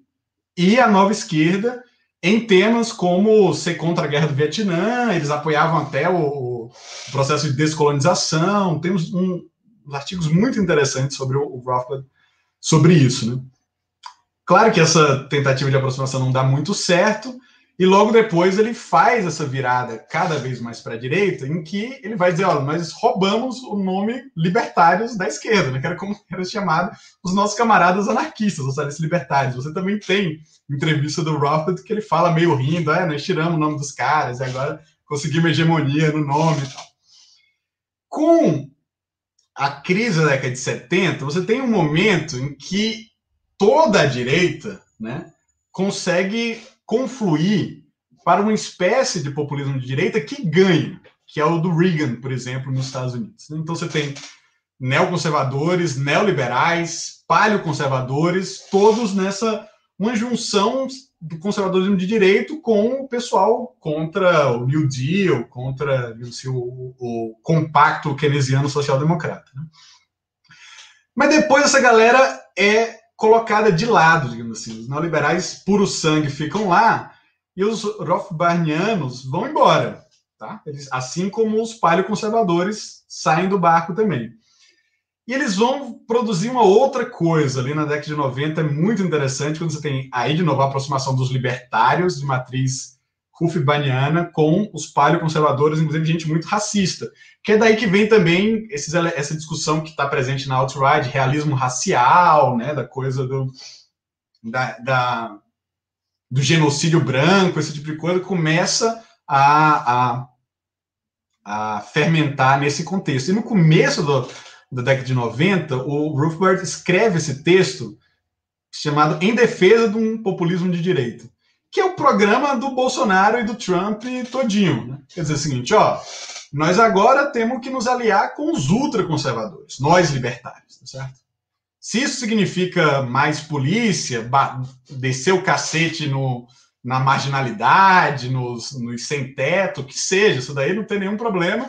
e a nova esquerda, em temas como ser contra a guerra do Vietnã, eles apoiavam até o, o processo de descolonização, temos um, uns artigos muito interessantes sobre o, o Rothbard sobre isso. Né? Claro que essa tentativa de aproximação não dá muito certo, e logo depois ele faz essa virada cada vez mais para a direita, em que ele vai dizer: olha, nós roubamos o nome libertários da esquerda, né? que era como era chamado os nossos camaradas anarquistas, os socialistas libertários. Você também tem entrevista do Rothbard que ele fala meio rindo: é, nós tiramos o nome dos caras e agora conseguimos hegemonia no nome e tal. Com a crise da década de 70, você tem um momento em que toda a direita né, consegue confluir para uma espécie de populismo de direita que ganha, que é o do Reagan, por exemplo, nos Estados Unidos. Então você tem neoconservadores, neoliberais, paleoconservadores, todos nessa uma junção do conservadorismo de direito com o pessoal contra o New Deal, contra assim, o, o, compacto keynesiano social-democrata. Né? Mas depois essa galera é colocada de lado, digamos assim. Os neoliberais puro sangue ficam lá e os Rothbardianos vão embora. Tá? Eles, assim como os paleoconservadores saem do barco também. E eles vão produzir uma outra coisa ali na década de 90, é muito interessante, quando você tem aí de novo a aproximação dos libertários de matriz Rufibaniana com os paleoconservadores, inclusive gente muito racista. Que é daí que vem também esses, essa discussão que está presente na alt-right, realismo racial, né, da coisa do, da, da, do genocídio branco, esse tipo de coisa, começa a, a, a fermentar nesse contexto. E no começo do, da década de 90, o Rothbard escreve esse texto chamado Em Defesa de um Populismo de Direita que é o programa do Bolsonaro e do Trump todinho. Né? Quer dizer o seguinte, ó, nós agora temos que nos aliar com os ultraconservadores, nós libertários, tá certo? Se isso significa mais polícia, descer o cacete no, na marginalidade, nos, nos sem teto, que seja, isso daí não tem nenhum problema.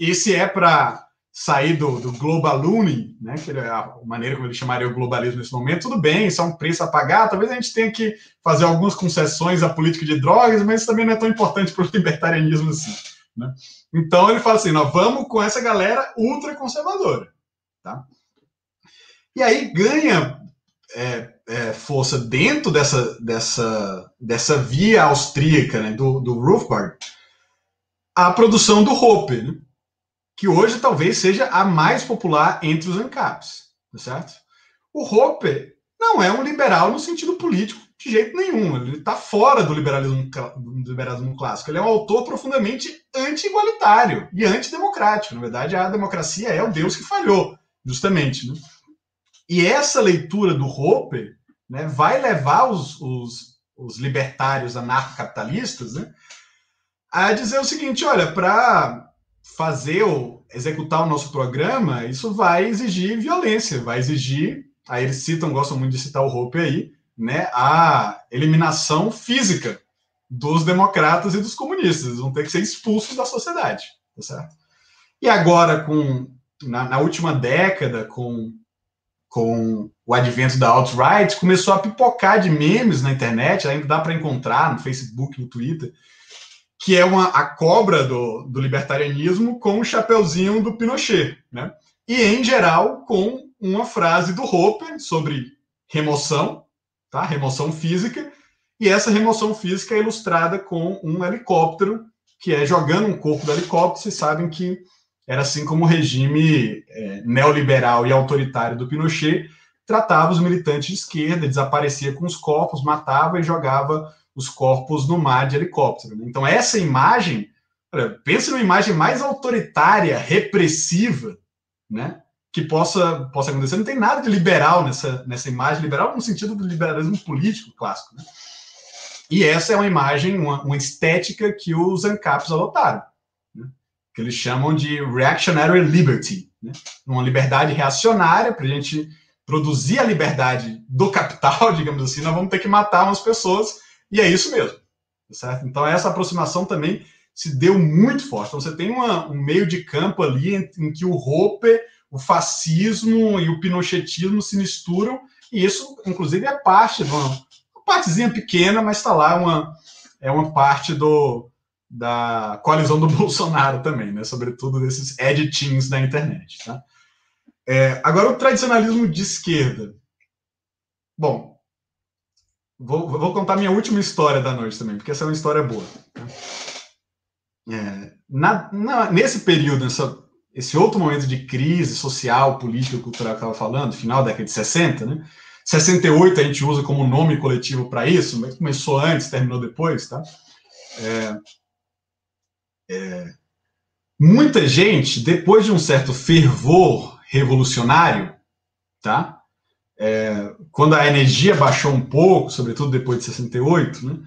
E se é para sair do, do globaluning, né, que é a maneira como ele chamaria o globalismo nesse momento, tudo bem, isso é um preço a pagar, talvez a gente tenha que fazer algumas concessões à política de drogas, mas isso também não é tão importante para o libertarianismo assim. Né? Então ele fala assim, nós vamos com essa galera ultraconservadora. Tá? E aí ganha é, é, força dentro dessa, dessa, dessa via austríaca né, do, do Rothbard a produção do Hoppe, né? Que hoje talvez seja a mais popular entre os ANCAPs, tá certo? O Roper não é um liberal no sentido político de jeito nenhum. Ele está fora do liberalismo, do liberalismo clássico. Ele é um autor profundamente anti-igualitário e antidemocrático. Na verdade, a democracia é o Deus que falhou, justamente. Né? E essa leitura do Roper né, vai levar os, os, os libertários anarcocapitalistas né, a dizer o seguinte: olha, para fazer ou executar o nosso programa, isso vai exigir violência, vai exigir, aí eles citam, gostam muito de citar o Hope aí, né, a eliminação física dos democratas e dos comunistas, eles vão ter que ser expulsos da sociedade, tá certo? E agora, com na, na última década, com, com o advento da alt-right, começou a pipocar de memes na internet, ainda dá para encontrar no Facebook, no Twitter, que é uma, a cobra do, do libertarianismo com o chapeuzinho do Pinochet, né? E, em geral, com uma frase do Roper sobre remoção, tá? Remoção física, e essa remoção física é ilustrada com um helicóptero, que é jogando um corpo do helicóptero, vocês sabem que era assim como o regime é, neoliberal e autoritário do Pinochet tratava os militantes de esquerda, desaparecia com os corpos, matava e jogava os corpos no mar de helicóptero. Né? Então, essa imagem, olha, pense numa imagem mais autoritária, repressiva, né? que possa, possa acontecer. Não tem nada de liberal nessa, nessa imagem, liberal no sentido do liberalismo político clássico. Né? E essa é uma imagem, uma, uma estética que os ANCAPs adotaram, né? que eles chamam de reactionary liberty, né? uma liberdade reacionária para a gente produzir a liberdade do capital, digamos assim, nós vamos ter que matar umas pessoas e é isso mesmo, certo? Então essa aproximação também se deu muito forte. Então você tem uma, um meio de campo ali em, em que o Roper, o fascismo e o pinochetismo se misturam, e isso, inclusive, é parte de uma partezinha pequena, mas está lá uma, é uma parte do, da coalizão do Bolsonaro também, né? Sobretudo desses editings da internet. Tá? É, agora, o tradicionalismo de esquerda. Bom, vou, vou, contar minha última história da noite também, porque essa é uma história boa. Tá? É, na, na, nesse período, nessa, esse outro momento de crise social, política, cultural que eu estava falando, final da década de 60, né? 68 a gente usa como nome coletivo para isso, mas começou antes, terminou depois, tá? É, é, muita gente, depois de um certo fervor revolucionário, tá? É, quando a energia baixou um pouco, sobretudo depois de 68, né?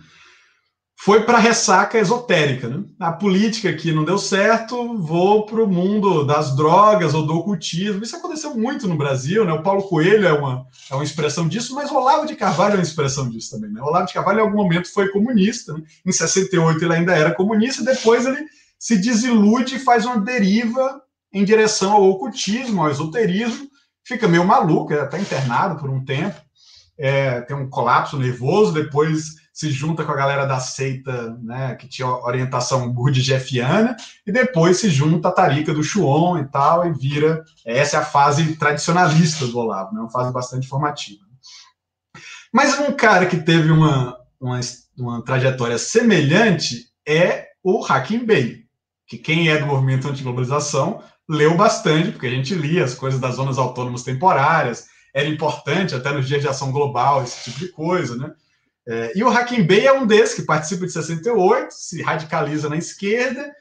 foi para a ressaca esotérica. Né? A política aqui não deu certo, vou para o mundo das drogas ou do ocultismo. Isso aconteceu muito no Brasil, né? O Paulo Coelho é uma, é uma expressão disso, mas o Olavo de Carvalho é uma expressão disso também. Né? O Olavo de Carvalho, em algum momento, foi comunista. Né? Em 68 ele ainda era comunista, depois ele se desilude e faz uma deriva em direção ao ocultismo, ao esoterismo, fica meio maluco, é internado por um tempo, é, tem um colapso nervoso, depois se junta com a galera da seita, né, que tinha orientação gurdjieffiana, e depois se junta a Tarika do Chuon e tal, e vira. Essa é a fase tradicionalista do Olavo, né, uma fase bastante formativa. Mas um cara que teve uma, uma, uma trajetória semelhante é o Hakim Bey, que quem é do movimento anti-globalização leu bastante, porque a gente lia as coisas das zonas autônomas temporárias, era importante até nos dias de ação global, esse tipo de coisa, né? É, e o Hakim Bey é um desses que participa de 68, se radicaliza na esquerda,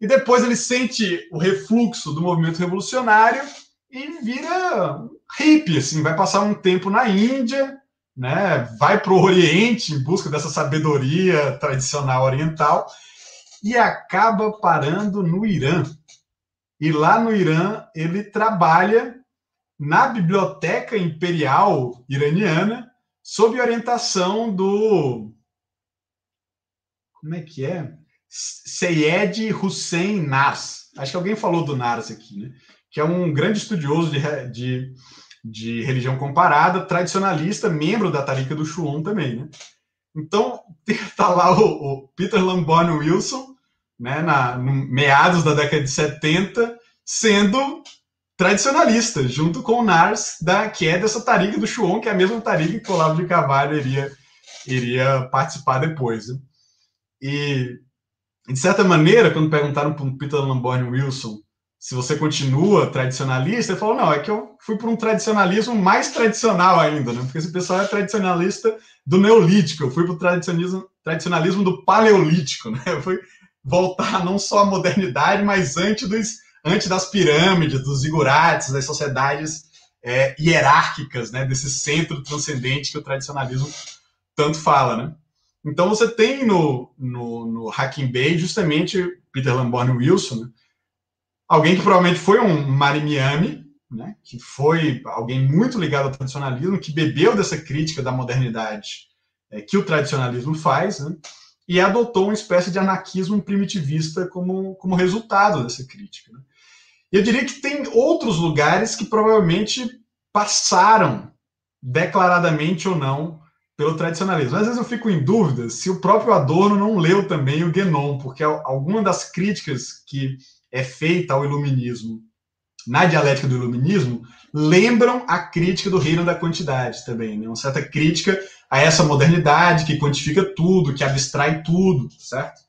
e depois ele sente o refluxo do movimento revolucionário e vira hippie, assim, vai passar um tempo na Índia, né, vai para o Oriente em busca dessa sabedoria tradicional oriental e acaba parando no Irã. E lá no Irã ele trabalha na biblioteca imperial iraniana sob orientação do. Como é que é? Seyed Hussein Nars. Acho que alguém falou do Nars aqui, né? Que é um grande estudioso de, de, de religião comparada, tradicionalista, membro da Tarika do Shuon também, né? Então, tá lá o, o Peter Lamborn Wilson, né, na, meados da década de 70, sendo tradicionalista, junto com o Nars, da, que é dessa tariga do Chuon, que é a mesma tariga que o Olavo de Carvalho iria, iria participar depois. Né? E, de certa maneira, quando perguntaram para o Peter Lamborn Wilson se você continua tradicionalista, ele falou, não, é que eu fui para um tradicionalismo mais tradicional ainda, né? porque esse pessoal é tradicionalista do neolítico, eu fui para o tradicionalismo, tradicionalismo do paleolítico, né? eu fui voltar não só à modernidade, mas antes dos antes das pirâmides, dos zigurates, das sociedades é, hierárquicas, né, desse centro transcendente que o tradicionalismo tanto fala, né? Então você tem no, no, no Hacking Bay justamente Peter Lamborn Wilson, né? alguém que provavelmente foi um Marimiami, né? que foi alguém muito ligado ao tradicionalismo, que bebeu dessa crítica da modernidade é, que o tradicionalismo faz, né? E adotou uma espécie de anarquismo primitivista como, como resultado dessa crítica. Né? Eu diria que tem outros lugares que provavelmente passaram declaradamente ou não pelo tradicionalismo. Às vezes eu fico em dúvida se o próprio Adorno não leu também o Guénon, porque alguma das críticas que é feita ao iluminismo na dialética do iluminismo lembram a crítica do reino da quantidade também, né? uma certa crítica a essa modernidade que quantifica tudo, que abstrai tudo, certo?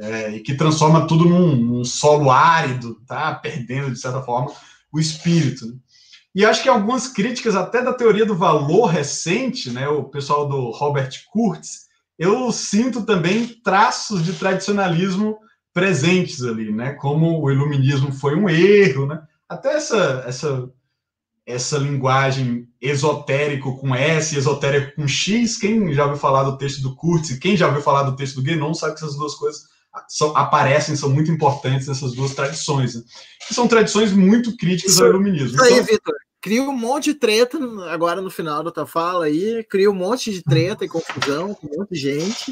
é, e que transforma tudo num, num, solo árido, tá? Perdendo, de certa forma, o espírito. Né? E acho que algumas críticas até da teoria do valor recente, né? O pessoal do Robert Kurtz, eu sinto também traços de tradicionalismo presentes ali, né? Como o iluminismo foi um erro, né? Até essa essa essa linguagem esotérico com S, esotérico com X, quem já ouviu falar do texto do Kurtz, quem já ouviu falar do texto do Guénon, sabe que essas duas coisas são, aparecem, são muito importantes nessas duas tradições. Né? São tradições muito críticas Isso, ao iluminismo. Isso aí, então, Vitor. Cria um monte de treta agora no final da tua fala aí, cria um monte de treta e confusão com um monte de gente.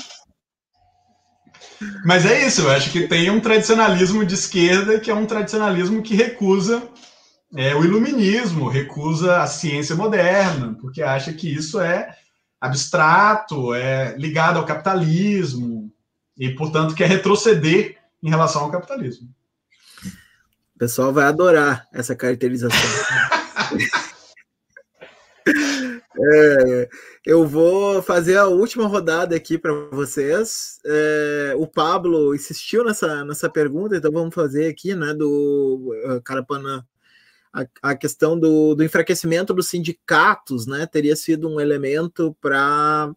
Mas é isso, eu acho que tem um tradicionalismo de esquerda que é um tradicionalismo que recusa é, o iluminismo, recusa a ciência moderna, porque acha que isso é abstrato, é ligado ao capitalismo e, portanto, quer retroceder em relação ao capitalismo. O pessoal vai adorar essa caracterização. é, eu vou fazer a última rodada aqui para vocês. É, o Pablo insistiu nessa, nessa pergunta, então vamos fazer aqui, né, do uh, Carapanã. A, a, questão do, do, enfraquecimento dos sindicatos, né, teria sido um elemento para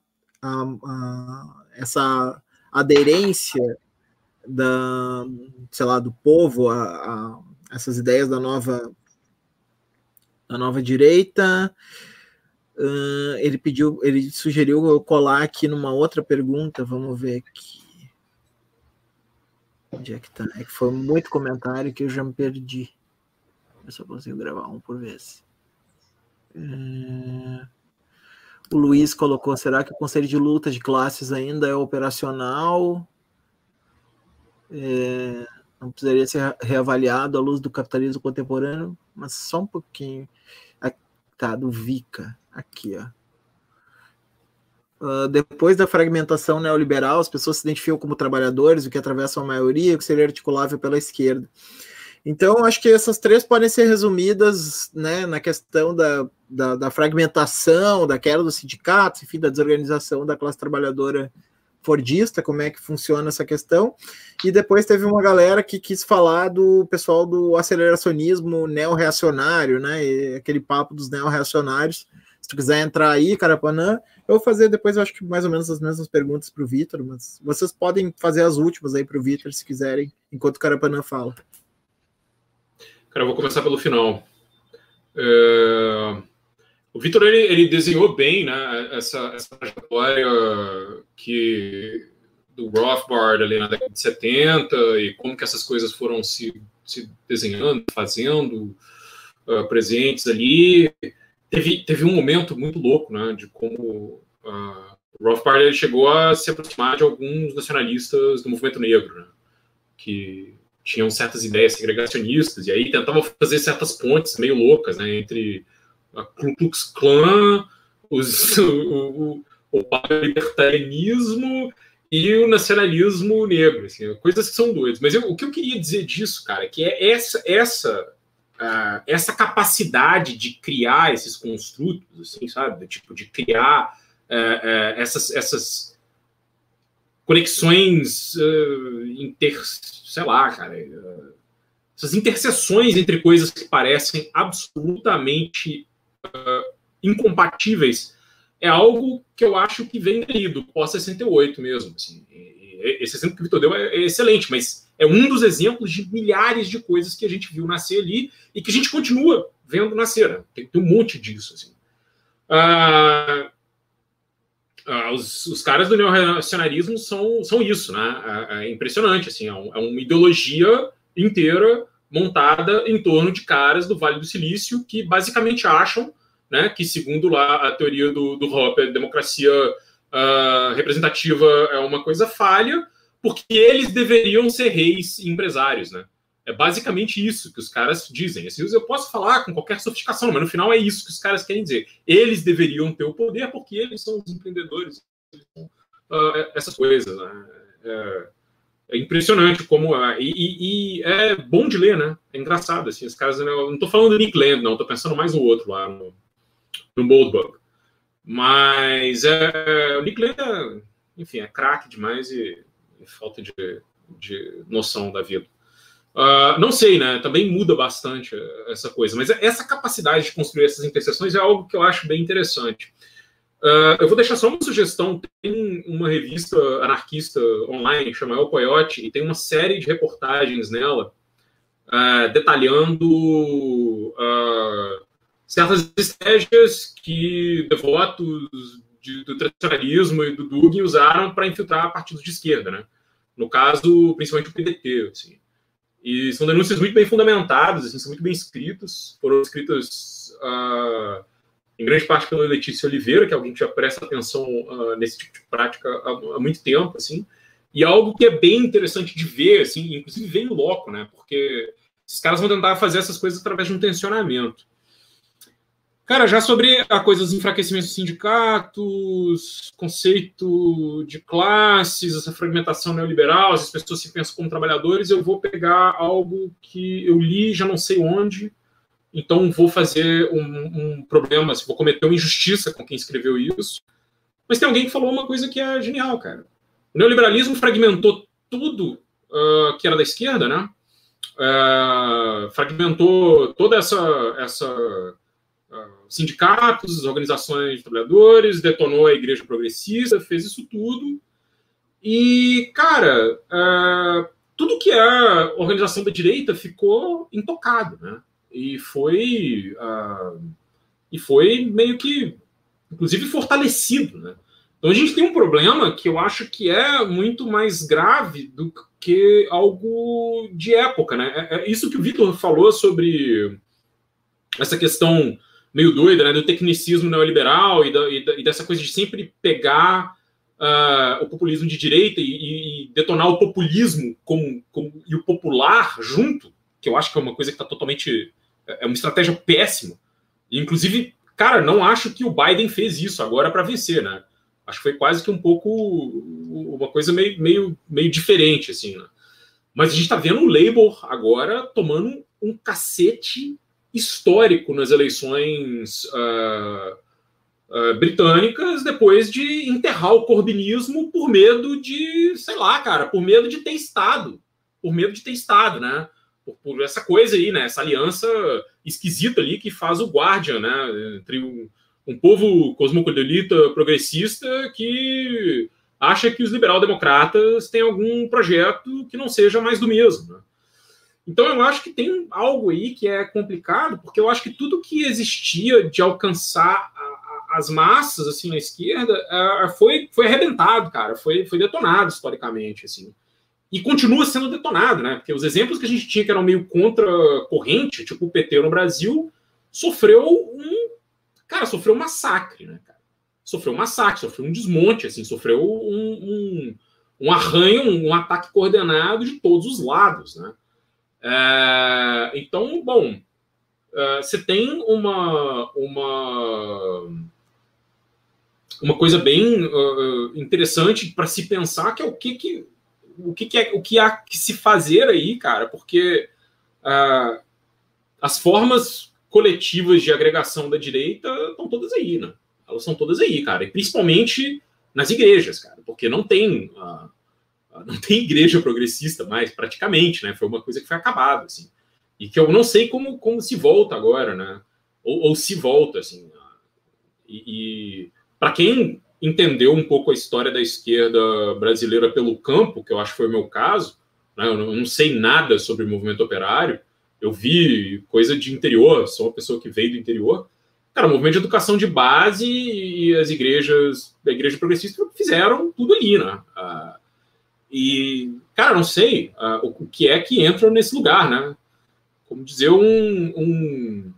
essa aderência da, sei lá, do povo a, a essas ideias da nova da nova direita. Uh, ele pediu, ele sugeriu eu colar aqui numa outra pergunta. Vamos ver aqui. Onde é que tá? É que foi muito comentário que eu já me perdi. Eu só consigo gravar um por vez. Uh, o Luiz colocou: será que o Conselho de Luta de Classes ainda é operacional? É, não precisaria ser reavaliado à luz do capitalismo contemporâneo, mas só um pouquinho. Tá, do VICA, aqui, ó. Uh, depois da fragmentação neoliberal, as pessoas se identificam como trabalhadores, o que atravessa a maioria, o que seria articulável pela esquerda. Então, acho que essas três podem ser resumidas né, na questão da, da, da fragmentação, da queda dos sindicatos, enfim, da desorganização da classe trabalhadora fordista, como é que funciona essa questão. E depois teve uma galera que quis falar do pessoal do aceleracionismo neo-reacionário, né? Aquele papo dos neo-reacionários. Se tu quiser entrar aí, Carapanã, eu vou fazer depois, eu acho que mais ou menos as mesmas perguntas para o Vitor, mas vocês podem fazer as últimas aí para o Vitor, se quiserem, enquanto o Carapanã fala. Cara, eu vou começar pelo final. É... O Vitor ele, ele, desenhou bem né, essa, essa trajetória que do Rothbard ali na década de 70 e como que essas coisas foram se, se desenhando, fazendo uh, presentes ali. Teve, teve um momento muito louco né, de como uh, o Rothbard ele chegou a se aproximar de alguns nacionalistas do movimento negro, né, que tinham certas ideias segregacionistas e aí tentavam fazer certas pontes meio loucas né, entre a Ku Klux Klan, os, o, o, e o nacionalismo negro, assim, coisas que são doidas. Mas eu, o que eu queria dizer disso, cara, que é essa essa uh, essa capacidade de criar esses construtos, assim, sabe, tipo de criar uh, uh, essas essas conexões inter, sei lá, cara, essas interseções entre coisas que parecem absolutamente uh, incompatíveis é algo que eu acho que vem daí, do pós-68 mesmo. Assim. Esse exemplo que o Vitor deu é, é excelente, mas é um dos exemplos de milhares de coisas que a gente viu nascer ali e que a gente continua vendo nascer. Né? Tem, tem, um monte disso. Assim. Ah, ah, os, os, caras do neorreacionarismo são, são isso, né? É, é impressionante, assim, é, um, é, uma ideologia inteira montada em torno de caras do Vale do Silício que basicamente acham né, que, segundo lá a teoria do, do Hopper, democracia uh, representativa é uma coisa falha, porque eles deveriam ser reis e empresários. Né? É basicamente isso que os caras dizem. Assim, eu posso falar com qualquer sofisticação, mas no final é isso que os caras querem dizer. Eles deveriam ter o poder porque eles são os empreendedores, uh, essas coisas. Né? É, é impressionante como. Uh, e, e, é bom de ler, né? É engraçado. Assim, os caras. Eu não estou falando do Nick Land, não. Estou pensando mais no outro lá, no, no Moldbug. Mas é, o Nick Land, é, enfim, é craque demais e, e, falta de, de noção da vida. Uh, não sei, né? Também muda bastante essa coisa, mas essa capacidade de construir essas interseções é algo que eu acho bem interessante. Uh, eu vou deixar só uma sugestão. Tem uma revista anarquista online chamada El Coyote e tem uma série de reportagens nela uh, detalhando uh, certas estratégias que devotos de, do tradicionalismo e do Dugin usaram para infiltrar partidos de esquerda, né? No caso, principalmente o PDT. Assim. E são denúncias muito bem fundamentadas, assim, são muito bem escritas, foram escritas uh, em grande parte pela Letícia Oliveira, que é alguém que já presta atenção uh, nesse tipo de prática há, há, muito tempo, assim, e algo que é bem interessante de ver, assim, inclusive vem no loco, né, porque esses caras vão tentar fazer essas coisas através de um tensionamento. Cara, já sobre a coisa dos enfraquecimentos dos sindicatos, conceito de classes, essa fragmentação neoliberal, as pessoas se pensam como trabalhadores, eu vou pegar algo que eu li, já não sei onde, então vou fazer um, um problema, vou cometer uma injustiça com quem escreveu isso. Mas tem alguém que falou uma coisa que é genial, cara. O neoliberalismo fragmentou tudo uh, que era da esquerda, né? Uh, fragmentou toda essa, essa sindicatos, organizações de trabalhadores, detonou a igreja progressista, fez isso tudo. E, cara, uh, tudo que é organização da direita ficou intocado, né? E foi, uh, e foi meio que, inclusive, fortalecido, né? Então a gente tem um problema que eu acho que é muito mais grave do que algo de época, né? É, é isso que o Vitor falou sobre essa questão meio doida, né, do tecnicismo neoliberal e, da, e, da, e dessa coisa de sempre pegar uh, o populismo de direita e, e detonar o populismo como, e o popular junto, que eu acho que é uma coisa que está totalmente. É uma estratégia péssima. E, inclusive, cara, não acho que o Biden fez isso agora para vencer, né? Acho que foi quase que um pouco uma coisa meio, meio, meio diferente, assim, né? Mas a gente está vendo o Labour agora tomando um cacete histórico nas eleições uh, uh, britânicas depois de enterrar o corbinismo por medo de, sei lá, cara, por medo de ter Estado, por medo de ter Estado, né? Por, por essa coisa aí, né? Essa aliança esquisita ali que faz o Guardian, né? Entre um, um povo cosmopolita progressista que acha que os liberal-democratas têm algum projeto que não seja mais do mesmo, né? Então eu acho que tem algo aí que é complicado, porque eu acho que tudo que existia de alcançar a, a, as massas assim na esquerda uh, foi, foi arrebentado, cara, foi, foi detonado historicamente, assim. E continua sendo detonado, né? Porque os exemplos que a gente tinha que eram meio contra corrente, tipo o PT no Brasil, sofreu um. Cara, sofreu um massacre, né, cara? Sofreu um massacre, sofreu um desmonte, assim, sofreu um, um, um arranho, um, um ataque coordenado de todos os lados, né? É, então, bom, é, você tem uma, uma, uma coisa bem uh, interessante para se pensar que é o que, que o que, que, é o que há que se fazer aí, cara, porque uh, as formas coletivas de agregação da direita estão todas aí, né? Elas são todas aí, cara, e principalmente nas igrejas, cara, porque não tem uh, não tem igreja progressista mais, praticamente, né? Foi uma coisa que foi acabada, assim. E que eu não sei como, como se volta agora, né? Ou, ou se volta, assim. E, e para quem entendeu um pouco a história da esquerda brasileira pelo campo, que eu acho que foi o meu caso, né? eu não sei nada sobre o movimento operário, eu vi coisa de interior, sou uma pessoa que veio do interior. Cara, o movimento de educação de base e as igrejas, a igreja progressista fizeram tudo ali, né? Ah, e, cara, não sei uh, o, que é que entra nesse lugar, né? Como dizer um. um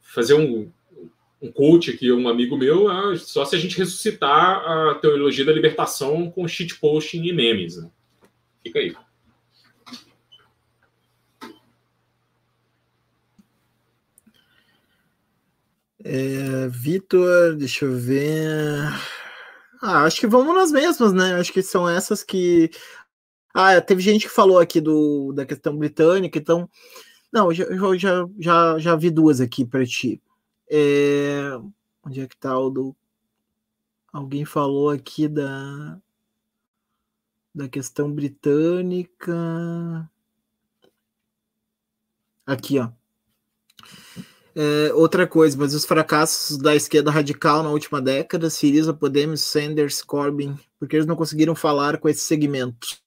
fazer um, um coach aqui, um amigo meu, uh, só se a gente ressuscitar a teologia da libertação com shitposting e memes. Né? Fica aí. É, Vitor, deixa eu ver. Ah, acho que vamos nas mesmas, né? Acho que são essas que. Ah, teve gente que falou aqui do, da questão britânica, então. Não, eu já, já, já vi duas aqui para ti. É... Onde é que tá o do. Alguém falou aqui da. Da questão britânica. Aqui, ó. É, outra coisa, mas os fracassos da esquerda radical na última década, Siriza, Podemos, Sanders, Corbyn, porque eles não conseguiram falar com esses segmentos.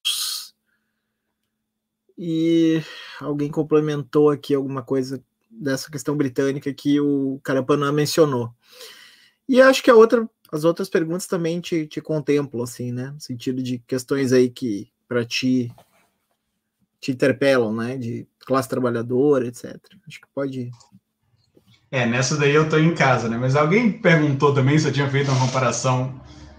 E alguém complementou aqui alguma coisa dessa questão britânica que o Carapanã mencionou. E acho que a outra, as outras perguntas também te, te contemplam, assim, né? No sentido de questões aí que para ti te interpelam, né? De classe trabalhadora, etc. Acho que pode é, nessa daí eu tô em casa, né? Mas alguém perguntou também se eu tinha feito uma comparação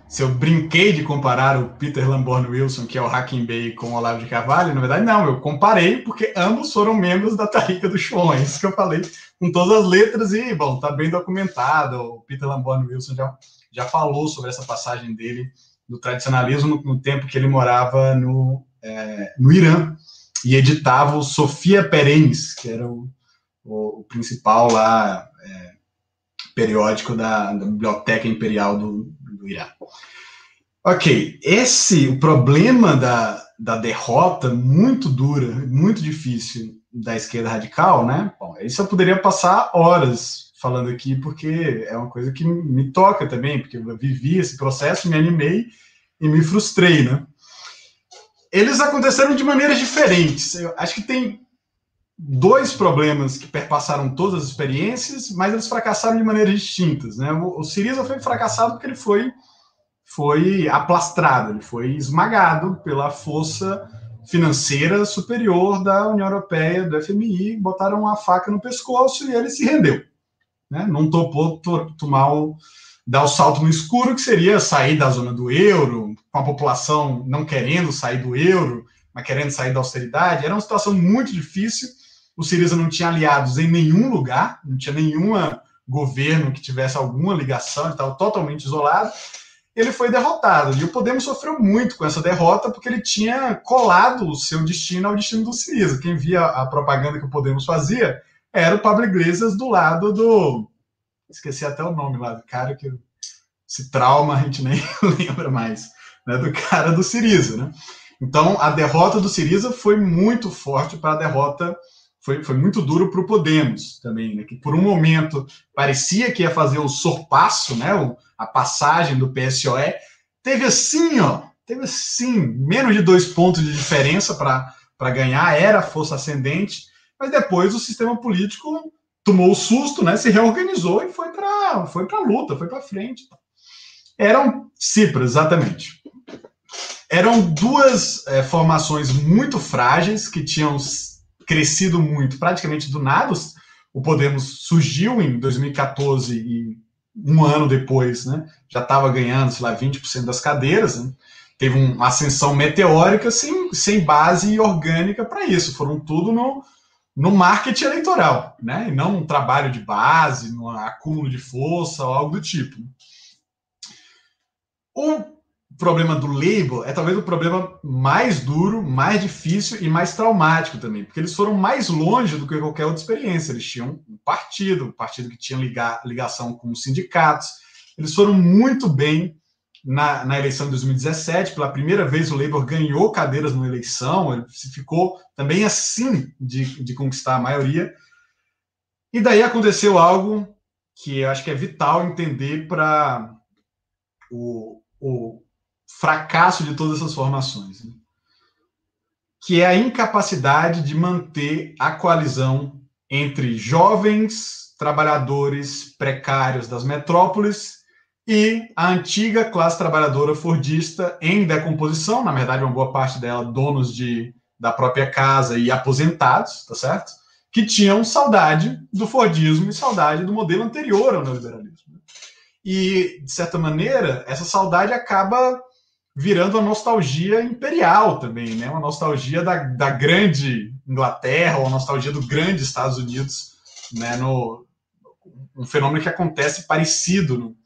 se eu brinquei de comparar o Peter Lamborn Wilson, que é o Hacking Bay, com o Olavo de Carvalho, na verdade, não, eu comparei porque ambos foram membros da Tarica do Chon, é isso que eu falei com todas as letras e, bom, tá bem documentado, o Peter Lamborn Wilson já, já falou sobre essa passagem dele do tradicionalismo no, no tempo que ele morava no, é, no Irã e editava o Sofia Perens, que era o, o, o principal lá é, periódico da, da Biblioteca Imperial do, do Irã. Ok, esse, o problema da, da derrota muito dura, muito difícil da esquerda radical, né? Bom, isso eu poderia passar horas falando aqui, porque é uma coisa que me toca também, porque eu vivi esse processo, me animei e me frustrei, né? Eles aconteceram de maneiras diferentes. Eu acho que tem dois problemas que perpassaram todas as experiências, mas eles fracassaram de maneiras distintas. Né? O, Siriza foi fracassado porque ele foi, foi aplastrado, ele foi esmagado pela força financeira superior da União Europeia, do FMI, botaram uma faca no pescoço e ele se rendeu. Né? Não topou tomar o, dar o salto no escuro, que seria sair da zona do euro, com a população não querendo sair do euro, mas querendo sair da austeridade. Era uma situação muito difícil o Siriza não tinha aliados em nenhum lugar, não tinha nenhum governo que tivesse alguma ligação, ele estava totalmente isolado. Ele foi derrotado. E o Podemos sofreu muito com essa derrota, porque ele tinha colado o seu destino ao destino do Siriza. Quem via a propaganda que o Podemos fazia era o Pablo Iglesias do lado do. Esqueci até o nome lá do cara que se trauma a gente nem lembra mais, né? Do cara do Siriza, né? Então a derrota do Siriza foi muito forte para a derrota foi, foi muito duro para o Podemos também, né? que por um momento parecia que ia fazer o sorpasso, né? O, a passagem do PSOE, teve assim, ó, teve assim, menos de dois pontos de diferença para ganhar, era força ascendente, mas depois o sistema político tomou o susto, né? Se reorganizou e foi para foi a luta, foi para frente. Eram Cipras, exatamente. Eram duas é, formações muito frágeis que tinham crescido muito praticamente do nada. O Podemos surgiu em 2014 e um ano depois, né, já estava ganhando, sei lá, 20% das cadeiras, né, teve uma ascensão meteórica sem, sem base orgânica para isso, foram tudo no, no marketing eleitoral, né, e não um trabalho de base, no acúmulo de força ou algo do tipo. O problema do label é talvez o problema mais duro, mais difícil e mais traumático também, porque eles foram mais longe do que qualquer outra experiência. Eles tinham um partido, um partido que tinha liga, ligação com os sindicatos. Eles foram muito bem na, na, eleição de 2017. Pela primeira vez, o Labour ganhou cadeiras na eleição, ele ficou também assim de, de conquistar a maioria. E daí aconteceu algo que eu acho que é vital entender para o, o, fracasso de todas essas formações, né? que é a incapacidade de manter a coalizão entre jovens trabalhadores precários das metrópoles e a antiga classe trabalhadora fordista em decomposição, na verdade, uma boa parte dela donos de, da própria casa e aposentados, tá certo? Que tinham saudade do Fordismo e saudade do modelo anterior ao neoliberalismo. E, de certa maneira, essa saudade acaba virando a nostalgia imperial também, né? Uma nostalgia da, da grande Inglaterra, ou a nostalgia do grande Estados Unidos, né? No, um fenômeno que acontece parecido no,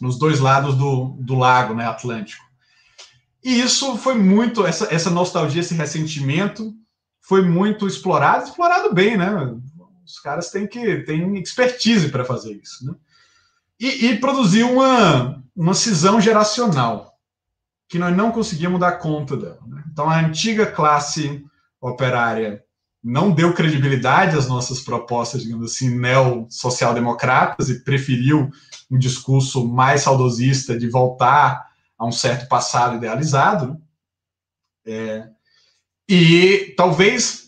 nos dois lados do, do lago, né? Atlântico. E isso foi muito, essa, essa nostalgia, esse ressentimento foi muito explorado, explorado bem, né? Os caras têm que têm expertise para fazer isso, né? E, e produziu uma, uma cisão geracional que nós não conseguimos dar conta dela. Né? Então, a antiga classe operária não deu credibilidade às nossas propostas, digamos assim, neo-social-democratas e preferiu um discurso mais saudosista de voltar a um certo passado idealizado. É, e talvez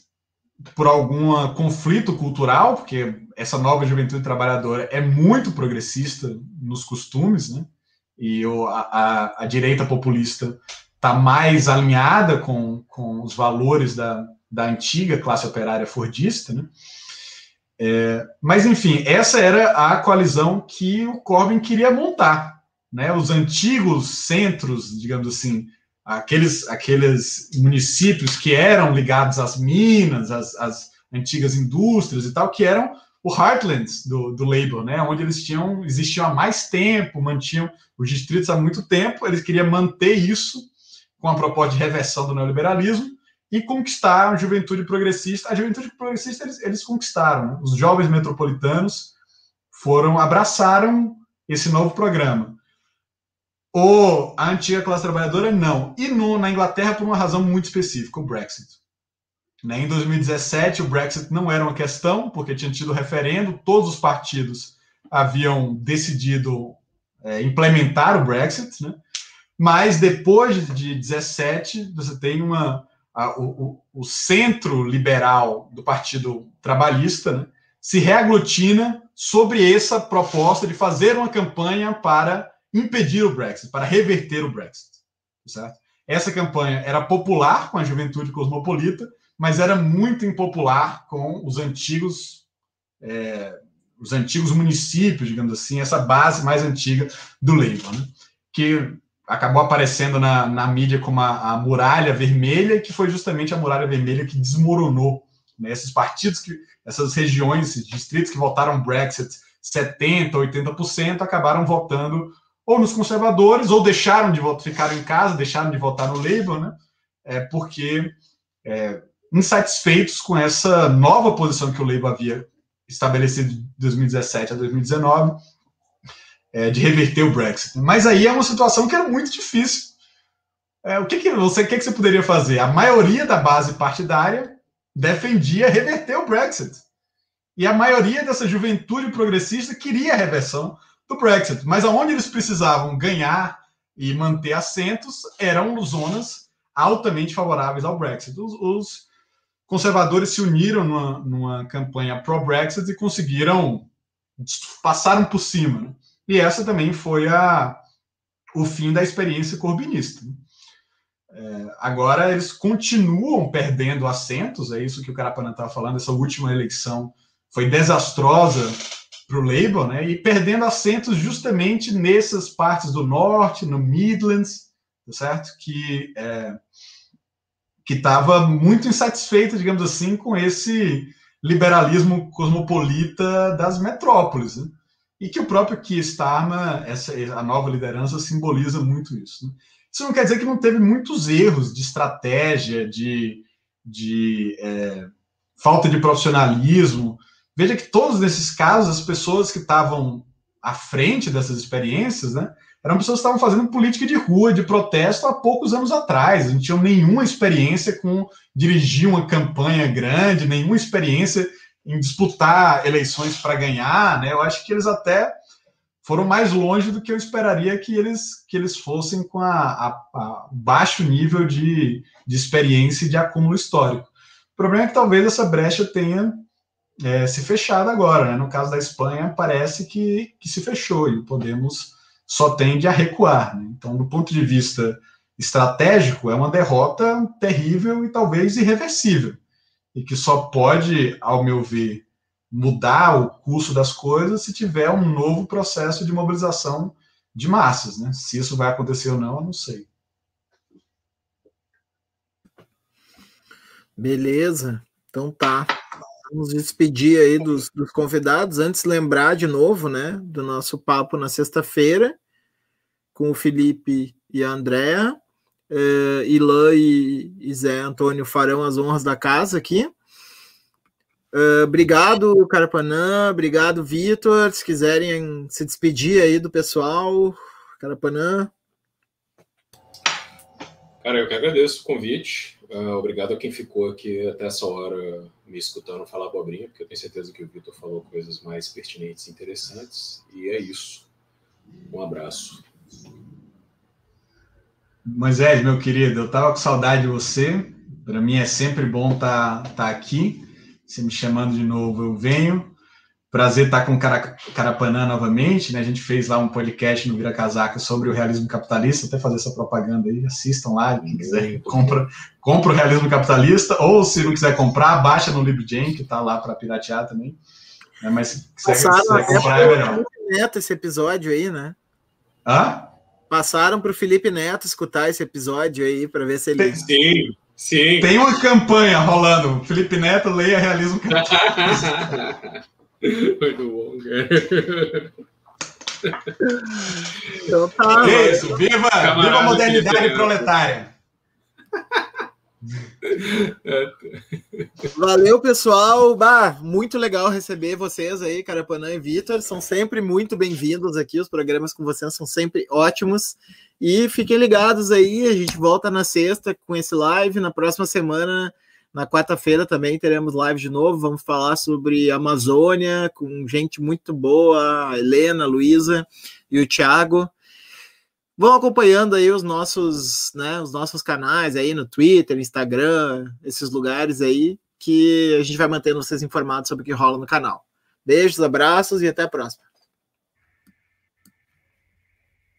por algum conflito cultural, porque essa nova juventude trabalhadora é muito progressista nos costumes, né? E o, a, a, direita populista está mais alinhada com, com os valores da, da antiga classe operária fordista, né? É, mas, enfim, essa era a coalizão que o Corbyn queria montar. né, os antigos centros, digamos assim, aqueles, aqueles municípios que eram ligados às minas, às, às antigas indústrias e tal, que eram o Heartlands do, do Labour, né, onde eles tinham existiam há mais tempo, mantinham os distritos há muito tempo, eles queriam manter isso com a proposta de reversão do neoliberalismo e conquistar a juventude progressista. A juventude progressista eles, eles conquistaram, os jovens metropolitanos foram abraçaram esse novo programa. Ou a antiga classe trabalhadora não. E no, na Inglaterra por uma razão muito específica, o Brexit. Né? Em 2017, o Brexit não era uma questão, porque tinha tido referendo, todos os partidos haviam decidido é, implementar o Brexit, né? mas depois de 17, você tem uma, a, o, o, centro liberal do Partido Trabalhista né? se reaglutina sobre essa proposta de fazer uma campanha para impedir o Brexit, para reverter o Brexit. Certo? Essa campanha era popular com a juventude cosmopolita, mas era muito impopular com os antigos é, os antigos municípios, digamos assim, essa base mais antiga do Labour, né? que acabou aparecendo na, na mídia como a, a, muralha vermelha, que foi justamente a muralha vermelha que desmoronou. Né? Esses partidos, que, essas regiões, esses distritos que votaram Brexit 70%, 80%, acabaram votando ou nos conservadores, ou deixaram de votar, ficaram em casa, deixaram de votar no Labour, né? É, porque é, insatisfeitos com essa nova posição que o Labour havia estabelecido de 2017 a 2019, é, de reverter o Brexit. Mas aí é uma situação que era muito difícil. É, o que, que você que, que você poderia fazer? A maioria da base partidária defendia reverter o Brexit. E a maioria dessa juventude progressista queria a reversão do Brexit. Mas aonde eles precisavam ganhar e manter assentos eram zonas altamente favoráveis ao Brexit. Os, os conservadores se uniram numa, numa campanha pró-Brexit e conseguiram passaram por cima. Né? E essa também foi a, o fim da experiência corbinista. Né? É, agora eles continuam perdendo assentos, é isso que o Carapanã estava falando. Essa última eleição foi desastrosa para o Labour, né? E perdendo assentos justamente nessas partes do norte, no Midlands, tá certo? Que é, que estava muito insatisfeita, digamos assim, com esse liberalismo cosmopolita das metrópoles, né? e que o próprio Keir Starmer, essa a nova liderança simboliza muito isso. Né? Isso não quer dizer que não teve muitos erros de estratégia, de, de é, falta de profissionalismo, Veja que todos esses casos, as pessoas que estavam à frente dessas experiências, né, eram pessoas que estavam fazendo política de rua, de protesto há poucos anos atrás. Não tinham nenhuma experiência com dirigir uma campanha grande, nenhuma experiência em disputar eleições para ganhar. Né? Eu acho que eles até foram mais longe do que eu esperaria que eles, que eles fossem com a, a, a baixo nível de, de experiência e de acúmulo histórico. O problema é que talvez essa brecha tenha é, se fechado agora. Né? No caso da Espanha, parece que, que se fechou e Podemos só tende a recuar. Né? Então, do ponto de vista estratégico, é uma derrota terrível e talvez irreversível, e que só pode, ao meu ver, mudar o curso das coisas se tiver um novo processo de mobilização de massas. Né? Se isso vai acontecer ou não, eu não sei. Beleza, então tá. Vamos despedir aí dos, dos, convidados. Antes, lembrar de novo, né, do nosso papo na sexta-feira com o Felipe e a Andréa. Uh, Ilan e, e Zé Antônio farão as honras da casa aqui. Uh, obrigado, Carapanã. Obrigado, Vitor. Se quiserem se despedir aí do pessoal, Carapanã. Cara, eu que agradeço o convite. Uh, obrigado a quem ficou aqui até essa hora me escutando falar abobrinha, porque eu tenho certeza que o Vitor falou coisas mais pertinentes e interessantes. E é isso. Um abraço. Moisés, meu querido, eu estava com saudade de você. Para mim é sempre bom estar tá, tá aqui. Você me chamando de novo, eu venho. Prazer estar com o Carapanã novamente, né? A gente fez lá um podcast no Vira Casaca sobre o realismo capitalista, até fazer essa propaganda aí, assistam lá, quem quiser, compra, compra o realismo capitalista, ou se não quiser comprar, baixa no LibGen, que está lá para piratear também. É, mas se quiser, quiser comprar, é melhor. esse episódio aí, né? Hã? Passaram para o Felipe Neto escutar esse episódio aí para ver se ele. Sim, sim. Tem uma campanha rolando. Felipe Neto, leia realismo. Muito bom, cara. Então tá. É isso, viva, viva a modernidade proletária. Valeu, pessoal. Bah, muito legal receber vocês aí, Carapanã e Vitor. São sempre muito bem-vindos aqui. Os programas com vocês são sempre ótimos. E fiquem ligados aí. A gente volta na sexta com esse live. Na próxima semana, na quarta-feira, também teremos live de novo. Vamos falar sobre Amazônia com gente muito boa, a Helena, a Luísa e o Thiago vão acompanhando aí os nossos, né, os nossos canais aí no Twitter, Instagram, esses lugares aí que a gente vai mantendo vocês informados sobre o que rola no canal. Beijos, abraços e até a próxima.